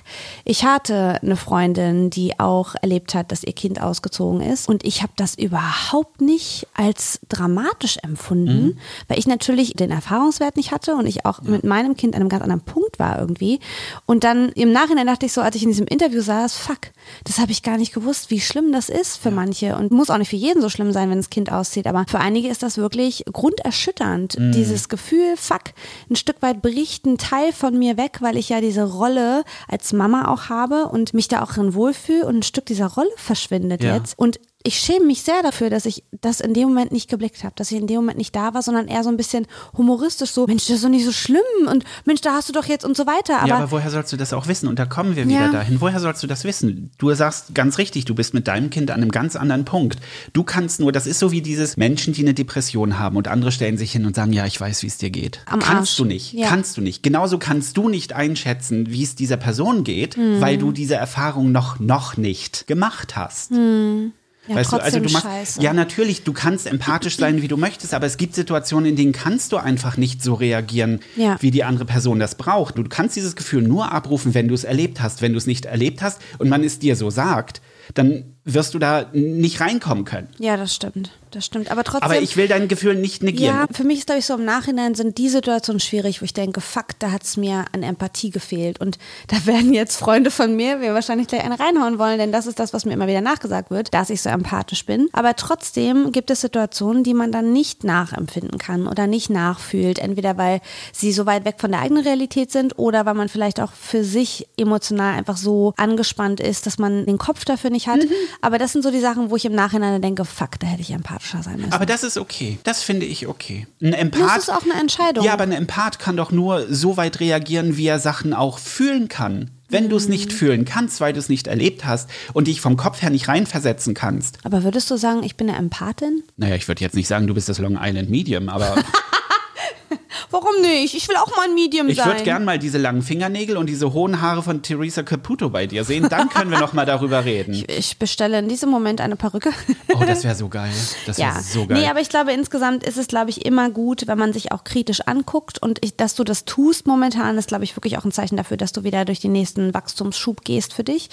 ich hatte eine Freundin, die auch erlebt hat, dass ihr Kind ausgezogen ist und ich habe das überhaupt nicht als dramatisch empfunden, weil ich natürlich den Erfahrungswert nicht hatte und ich auch mit meinem Kind an einem ganz anderen Punkt war irgendwie. Und dann im Nachhinein dachte ich so, als ich in diesem Interview saß, fuck, das habe ich gar nicht gewusst, wie schlimm das ist für manche und muss auch nicht für jeden so schlimm sein, wenn das Kind auszieht, aber für einige ist das wirklich grunderschütternd. Dieses Gefühl, fuck, ein Stück weit bricht ein Teil von mir weg, weil ich ja diese Rolle als Mama auch habe und mich da auch drin wohlfühle und ein Stück dieser Rolle verschwindet Ja. jetzt. Und ich schäme mich sehr dafür, dass ich das in dem Moment nicht geblickt habe, dass ich in dem Moment nicht da war, sondern eher so ein bisschen humoristisch so, Mensch, das ist doch nicht so schlimm und Mensch, da hast du doch jetzt und so weiter. Aber, ja, aber woher sollst du das auch wissen? Und da kommen wir wieder Ja. dahin. Woher sollst du das wissen? Du sagst ganz richtig, du bist mit deinem Kind an einem ganz anderen Punkt. Du kannst nur, das ist so wie dieses Menschen, die eine Depression haben und andere stellen sich hin und sagen, ja, ich weiß, wie es dir geht. Am kannst Arsch. du nicht. Ja. Kannst du nicht. Genauso kannst du nicht einschätzen, wie es dieser Person geht, Mhm. weil du diese Erfahrung noch, noch nicht gemacht hast. Ja, Weißt du, also du machst, scheiße. ja natürlich, du kannst empathisch sein, wie du möchtest, aber es gibt Situationen, in denen kannst du einfach nicht so reagieren, Ja. wie die andere Person das braucht. Du kannst dieses Gefühl nur abrufen, wenn du es erlebt hast. Wenn du es nicht erlebt hast und man es dir so sagt, dann wirst du da nicht reinkommen können. Ja, das stimmt. Das stimmt. Aber trotzdem. Aber ich will dein Gefühl nicht negieren. Ja, für mich ist, glaube ich, so im Nachhinein sind die Situationen schwierig, wo ich denke, fuck, da hat es mir an Empathie gefehlt. Und da werden jetzt Freunde von mir mir wahrscheinlich gleich eine reinhauen wollen, denn das ist das, was mir immer wieder nachgesagt wird, dass ich so empathisch bin. Aber trotzdem gibt es Situationen, die man dann nicht nachempfinden kann oder nicht nachfühlt. Entweder weil sie so weit weg von der eigenen Realität sind oder weil man vielleicht auch für sich emotional einfach so angespannt ist, dass man den Kopf dafür nicht hat. Aber das sind so die Sachen, wo ich im Nachhinein denke, fuck, da hätte ich empathischer sein müssen. Aber das ist okay. Das finde ich okay. Ein Empath, Das ist auch eine Entscheidung. Ja, aber ein Empath kann doch nur so weit reagieren, wie er Sachen auch fühlen kann. Wenn du es nicht Mhm. fühlen kannst, weil du es nicht erlebt hast und dich vom Kopf her nicht reinversetzen kannst. Aber würdest du sagen, ich bin eine Empathin? Naja, ich würde jetzt nicht sagen, du bist das Long Island Medium, aber Warum nicht? Ich will auch mal ein Medium ich sein. würde gern mal diese langen Fingernägel und diese hohen Haare von Teresa Caputo bei dir sehen. Dann können wir noch mal darüber reden. Ich bestelle in diesem Moment eine Perücke. Oh, das wäre so geil. Das wäre ja, so geil. nee, aber ich glaube insgesamt ist es, glaube ich, immer gut, wenn man sich auch kritisch anguckt und ich, dass du das tust momentan, ist, glaube ich, wirklich auch ein Zeichen dafür, dass du wieder durch den nächsten Wachstumsschub gehst für dich.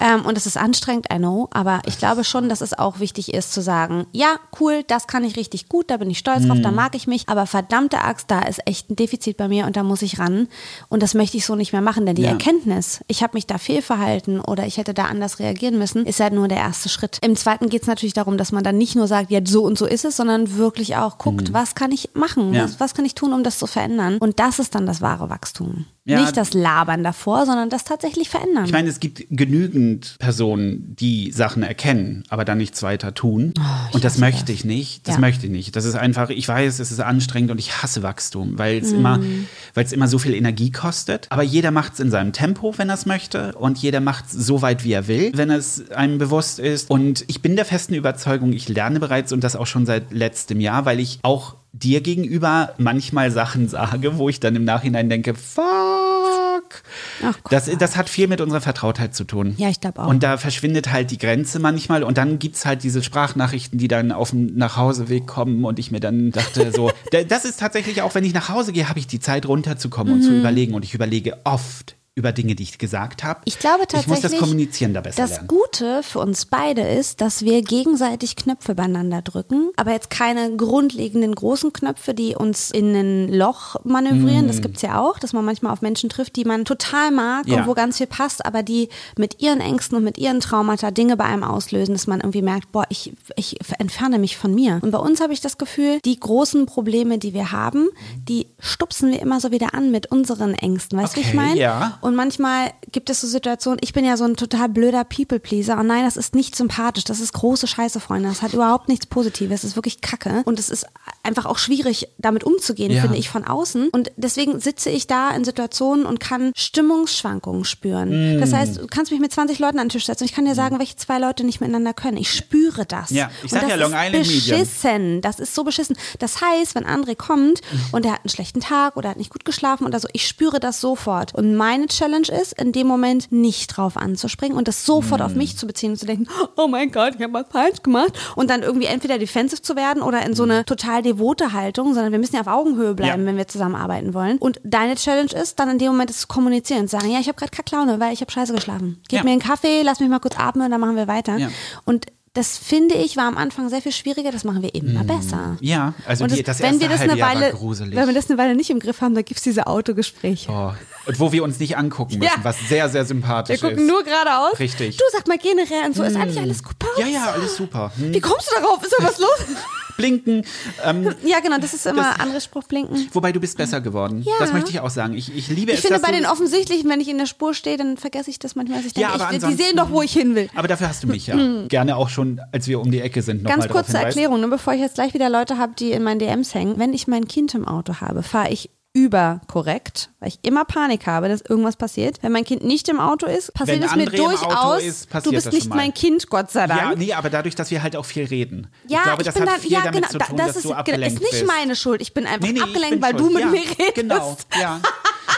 Ähm, und es ist anstrengend, I know, aber ich glaube schon, dass es auch wichtig ist zu sagen, ja, cool, das kann ich richtig gut, da bin ich stolz drauf, da Mhm. mag ich mich, aber verdammte Axt, da ist echt ein Defizit bei mir und da muss ich ran und das möchte ich so nicht mehr machen, denn die Ja. Erkenntnis, ich habe mich da fehlverhalten oder ich hätte da anders reagieren müssen, ist halt nur der erste Schritt. Im zweiten geht es natürlich darum, dass man dann nicht nur sagt, ja, so und so ist es, sondern wirklich auch guckt, was kann ich machen, Mhm. Ja. was, was kann ich tun, um das zu verändern und das ist dann das wahre Wachstum. Ja. Nicht das Labern davor, sondern das tatsächlich verändern. Ich meine, es gibt genügend Personen, die Sachen erkennen, aber dann nichts weiter tun. und das möchte das. ich nicht. Das Ja. möchte ich nicht. Das ist einfach, ich weiß, es ist anstrengend und ich hasse Wachstum, weil es immer, Mhm. weil es immer so viel Energie kostet. Aber jeder macht es in seinem Tempo, wenn er es möchte. Und jeder macht es so weit, wie er will, wenn es einem bewusst ist. Und ich bin der festen Überzeugung, ich lerne bereits und das auch schon seit letztem Jahr, weil ich auch dir gegenüber manchmal Sachen sage, wo ich dann im Nachhinein denke, fuck. Ach. Das, das hat viel mit unserer Vertrautheit zu tun. Ja, ich glaub auch. Und da verschwindet halt die Grenze manchmal. Und dann gibt's halt diese Sprachnachrichten, die dann auf dem Nachhauseweg kommen. Und ich mir dann dachte, so, da- das ist tatsächlich auch, wenn ich nach Hause gehe, habe ich die Zeit runterzukommen und Mhm. zu überlegen. Und ich überlege oft über Dinge, die ich gesagt habe. Ich glaube Ich muss das tatsächlich, Kommunizieren da besser Das lernen. Gute für uns beide ist, dass wir gegenseitig Knöpfe beieinander drücken, aber jetzt keine grundlegenden großen Knöpfe, die uns in ein Loch manövrieren. Das gibt's ja auch, dass man manchmal auf Menschen trifft, die man total mag Ja. und wo ganz viel passt, aber die mit ihren Ängsten und mit ihren Traumata Dinge bei einem auslösen, dass man irgendwie merkt, boah, ich, ich entferne mich von mir. Und bei uns habe ich das Gefühl, die großen Probleme, die wir haben, die stupsen wir immer so wieder an mit unseren Ängsten. Weißt du, wie ich Okay, meine? ja. Und manchmal gibt es so Situationen, ich bin ja so ein total blöder People-Pleaser und nein, das ist nicht sympathisch, das ist große Scheiße, Freunde, das hat überhaupt nichts Positives, das ist wirklich Kacke und es ist einfach auch schwierig, damit umzugehen, Ja. finde ich, von außen und deswegen sitze ich da in Situationen und kann Stimmungsschwankungen spüren. Das heißt, du kannst mich mit 20 Leuten an den Tisch setzen und ich kann dir sagen, welche zwei Leute nicht miteinander können. Ich spüre das. Ja, ich Und sag ja, das Long ist Island Medium. beschissen. Das ist so beschissen. Das heißt, wenn André kommt und er hat einen schlechten Tag oder hat nicht gut geschlafen oder so, ich spüre das sofort. Und meine Challenge ist, in dem Moment nicht drauf anzuspringen und das sofort auf mich zu beziehen und zu denken, oh mein Gott, ich habe was falsch gemacht. Und dann irgendwie entweder defensive zu werden oder in so eine total devote Haltung, sondern wir müssen ja auf Augenhöhe bleiben, Ja. wenn wir zusammenarbeiten wollen. Und deine Challenge ist, dann in dem Moment das zu kommunizieren und zu sagen, ja, ich habe gerade Kacklaune, weil ich habe scheiße geschlafen. Gib Ja. mir einen Kaffee, lass mich mal kurz atmen und dann machen wir weiter. Ja. Und das finde ich war am Anfang sehr viel schwieriger, das machen wir immer besser. Ja, also Und die, das, das wenn erste wir das eine Weile, gruselig. wenn wir das eine Weile nicht im Griff haben, dann gibt es diese Autogespräche. oh. Und wo wir uns nicht angucken müssen, Ja. was sehr, sehr Wir sympathisch gucken ist. nur geradeaus. Richtig. Du sag mal generell und so, ist eigentlich alles uns? ja, ja, alles super. Hm. Wie kommst du darauf? Ist da was los? Blinken. Ähm, ja, genau, das ist immer Das- anderer Spruch, blinken. wobei du bist besser geworden. Ja. Das möchte ich auch sagen. Ich, ich liebe Ich es, finde dass bei den offensichtlichen, wenn ich in der Spur stehe, dann vergesse ich das manchmal. Ich denke, Ja, aber ich, die sehen doch, wo ich hin will. Aber dafür hast du mich ja. Gerne auch schon, als wir um die Ecke sind, noch Ganz kurze. Erklärung, ne, bevor ich jetzt gleich wieder Leute habe, die in meinen DMs hängen. Wenn ich mein Kind im Auto habe, fahre ich überkorrekt, weil ich immer Panik habe, dass irgendwas passiert. Wenn mein Kind nicht im Auto ist, passiert Wenn es mir André durchaus. ist, du bist nicht mein Kind, Gott sei Dank. Ja, nee, aber dadurch, dass wir halt auch viel reden. Ja, ich glaube, das bin hat dann, viel ja, damit genau, zu tun, das dass ist, du abgelenkt ist nicht bist. meine Schuld. Ich bin einfach Nee, nee, ich abgelenkt, bin weil schuld. du mit ja, mir redest. Genau, ja.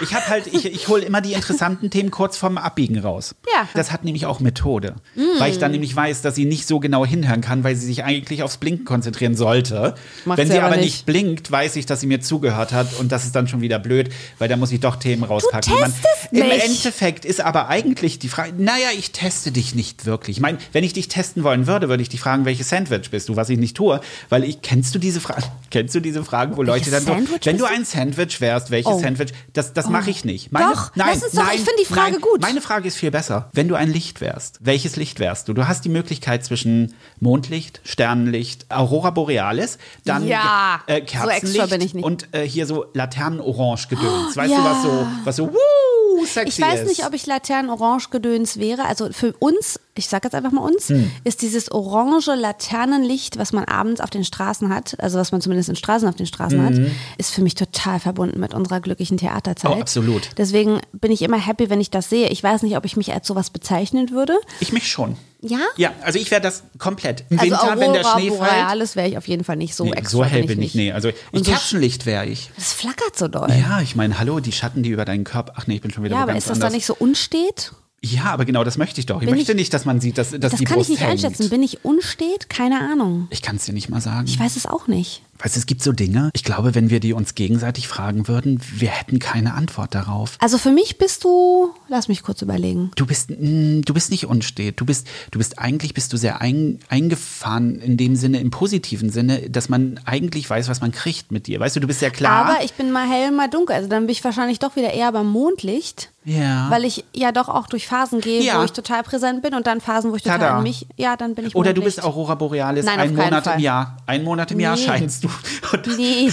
Ich habe halt, ich, ich hole immer die interessanten Themen kurz vorm Abbiegen raus. Ja. Mm. Das hat nämlich auch Methode. Weil ich dann nämlich weiß, dass sie nicht so genau hinhören kann, weil sie sich eigentlich aufs Blinken konzentrieren sollte. Macht Wenn sie aber nicht. nicht blinkt, weiß ich, dass sie mir zugehört hat und das ist dann schon wieder blöd, weil da muss ich doch Themen rauspacken. man- testest Im mich. Endeffekt ist aber eigentlich die Frage, naja, ich teste dich nicht wirklich. Ich meine, wenn ich dich testen wollen würde, würde ich dich fragen, welches Sandwich bist du, was ich nicht tue, weil ich, kennst du diese Fragen, kennst du diese Fragen, wo Leute dann so, Sandwich wenn du du? ein Sandwich wärst, welches Oh. Sandwich, das, das mache ich nicht. Doch, lass uns doch- ich finde die Frage nein, gut. Meine Frage ist viel besser. Wenn du ein Licht wärst, welches Licht wärst du? Du hast die Möglichkeit zwischen Mondlicht, Sternenlicht, Aurora Borealis, dann Ja, äh, so Kerzenlicht nicht. und äh, hier so Laternenorange gedöns. weißt ja. du, was so, was so, wuh, sexy Ich weiß ist. nicht, ob ich Laternen-Orange-Gedöns wäre. Also für uns, ich sag jetzt einfach mal uns, Hm. ist dieses orange Laternenlicht, was man abends auf den Straßen hat, also was man zumindest in Straßen auf den Straßen hat, ist für mich total verbunden mit unserer glücklichen Theaterzeit. Mhm. Oh, absolut. Deswegen bin ich immer happy, wenn ich das sehe. Ich weiß nicht, ob ich mich als sowas bezeichnen würde. Ich mich schon. Ja? Ja, also ich wäre das komplett. Im Also Winter, wenn der Aurora Schnee fällt. Borealis wäre ich auf jeden Fall nicht so Nee, extra. so hell bin ich, nee. Also ich so Kerzenlicht wäre ich. Das flackert so doll. Ja, ich meine, hallo, die Schatten, die über deinen Körper. Ach nee, ich bin schon wieder Ja, aber ist das anders. dann nicht so unstet? Ja, aber genau das möchte ich doch. Ich Bin möchte ich- nicht, dass man sieht, dass, dass Das die kann Brust ich nicht hängt. einschätzen. Bin ich unstet? Keine Ahnung. Ich kann es dir nicht mal sagen. Ich weiß es auch nicht. Weißt du, es gibt so Dinge, ich glaube, wenn wir die uns gegenseitig fragen würden, wir hätten keine Antwort darauf. Also für mich bist du, lass mich kurz überlegen. Du bist, mm, du bist nicht unstet. Du bist, du bist eigentlich bist du sehr ein, eingefahren in dem Sinne, im positiven Sinne, dass man eigentlich weiß, was man kriegt mit dir. Weißt du, du bist sehr klar. Aber ich bin mal hell, mal dunkel. Also dann bin ich wahrscheinlich doch wieder eher beim Mondlicht. ja. Weil ich ja doch auch durch Phasen gehe, Ja. wo ich total präsent bin und dann Phasen, wo ich total Tada. an mich, ja, dann bin ich Oder du Mondlicht. bist Aurora Borealis, Nein, ein Monat Fall. im Jahr. Ein Monat im Jahr Nee. scheinst du. Nee.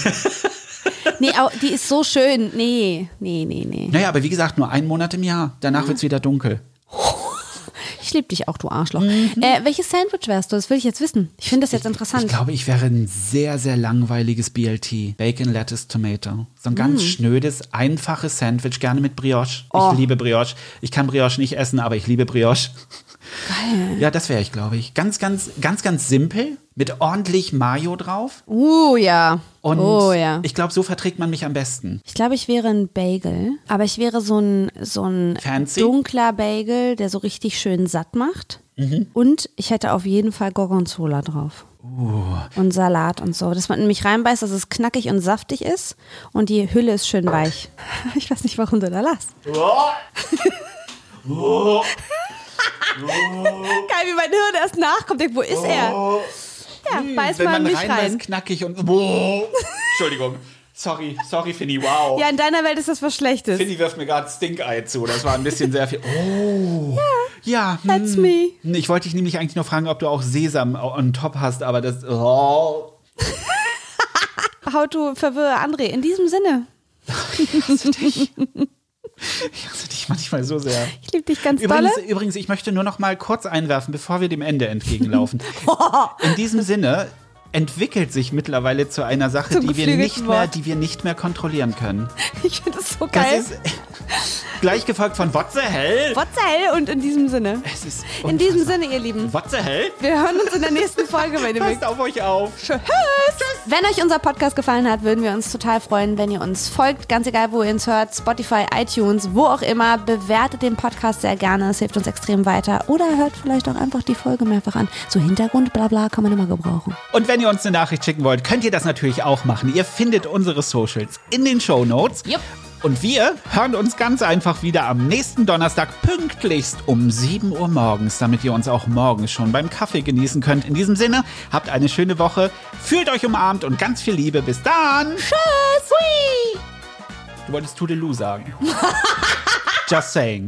Nee, die ist so schön. Nee, nee, nee, nee. Naja, aber wie gesagt, nur einen Monat im Jahr. Danach wird's wieder dunkel. Ich liebe dich auch, du Arschloch. Äh, welches Sandwich wärst du? Das will ich jetzt wissen. Ich finde das jetzt interessant. Ich glaube, ich wäre ein sehr, sehr langweiliges BLT. Bacon, Lettuce, Tomato. So ein ganz schnödes, einfaches Sandwich, gerne mit Brioche. Oh. Ich liebe Brioche. Ich kann Brioche nicht essen, aber ich liebe Brioche. Geil. Ja, das wäre ich, glaube ich. Ganz, ganz, ganz, ganz simpel, mit ordentlich Mayo drauf. Uh, ja. Und oh, ja. ich glaube, so verträgt man mich am besten. Ich glaube, ich wäre ein Bagel, aber ich wäre so ein, so ein Fancy? dunkler Bagel, der so richtig schön satt macht. Mhm. Und ich hätte auf jeden Fall Gorgonzola drauf. Uh. Und Salat und so. Dass man in mich reinbeißt, dass es knackig und saftig ist und die Hülle ist schön weich. Ich weiß nicht, warum du da lachst. Geil, wie mein Hirn erst nachkommt. Denkt, wo ist er? Ja, beiß Wenn mal man mich rein. knackig und. Wow. Entschuldigung. Sorry, sorry, Finny, wow. Ja, in deiner Welt ist das was Schlechtes. Finny wirft mir gerade Stink-Eye zu. Das war ein bisschen sehr viel. Oh. Ja. That's hm. me. Ich wollte dich nämlich eigentlich nur fragen, ob du auch Sesam on top hast, aber das. Oh. How to verwirre André. In diesem Sinne, Ich hasse dich. Ich hasse dich manchmal so sehr. ich liebe dich ganz Übrigens, dolle. übrigens, ich möchte nur noch mal kurz einwerfen, bevor wir dem Ende entgegenlaufen. In diesem Sinne entwickelt sich mittlerweile zu einer Sache, Zum die wir, nicht mehr, die wir nicht mehr kontrollieren können. Ich finde das so Das geil. ist gleich gefolgt von What the hell? What the hell? Und in diesem Sinne. Es ist In diesem Sinne, ihr Lieben. What the hell? Wir hören uns in der nächsten Folge, ihr mögt. Passt auf euch auf. Tschüss. Wenn euch unser Podcast gefallen hat, würden wir uns total freuen, wenn ihr uns folgt. Ganz egal, wo ihr uns hört. Spotify, iTunes, wo auch immer. Bewertet den Podcast sehr gerne. Es hilft uns extrem weiter. Oder hört vielleicht auch einfach die Folge mehrfach an. So Hintergrund, bla bla, kann man immer gebrauchen. Und wenn ihr uns eine Nachricht schicken wollt, könnt ihr das natürlich auch machen. Ihr findet unsere Socials in den Show Notes. Jupp. Und wir hören uns ganz einfach wieder am nächsten Donnerstag pünktlichst um 7 Uhr morgens, damit ihr uns auch morgens schon beim Kaffee genießen könnt. In diesem Sinne, habt eine schöne Woche, fühlt euch umarmt und ganz viel Liebe. Bis dann. Tschüss. Hui. Du wolltest Toodaloo sagen. Just saying.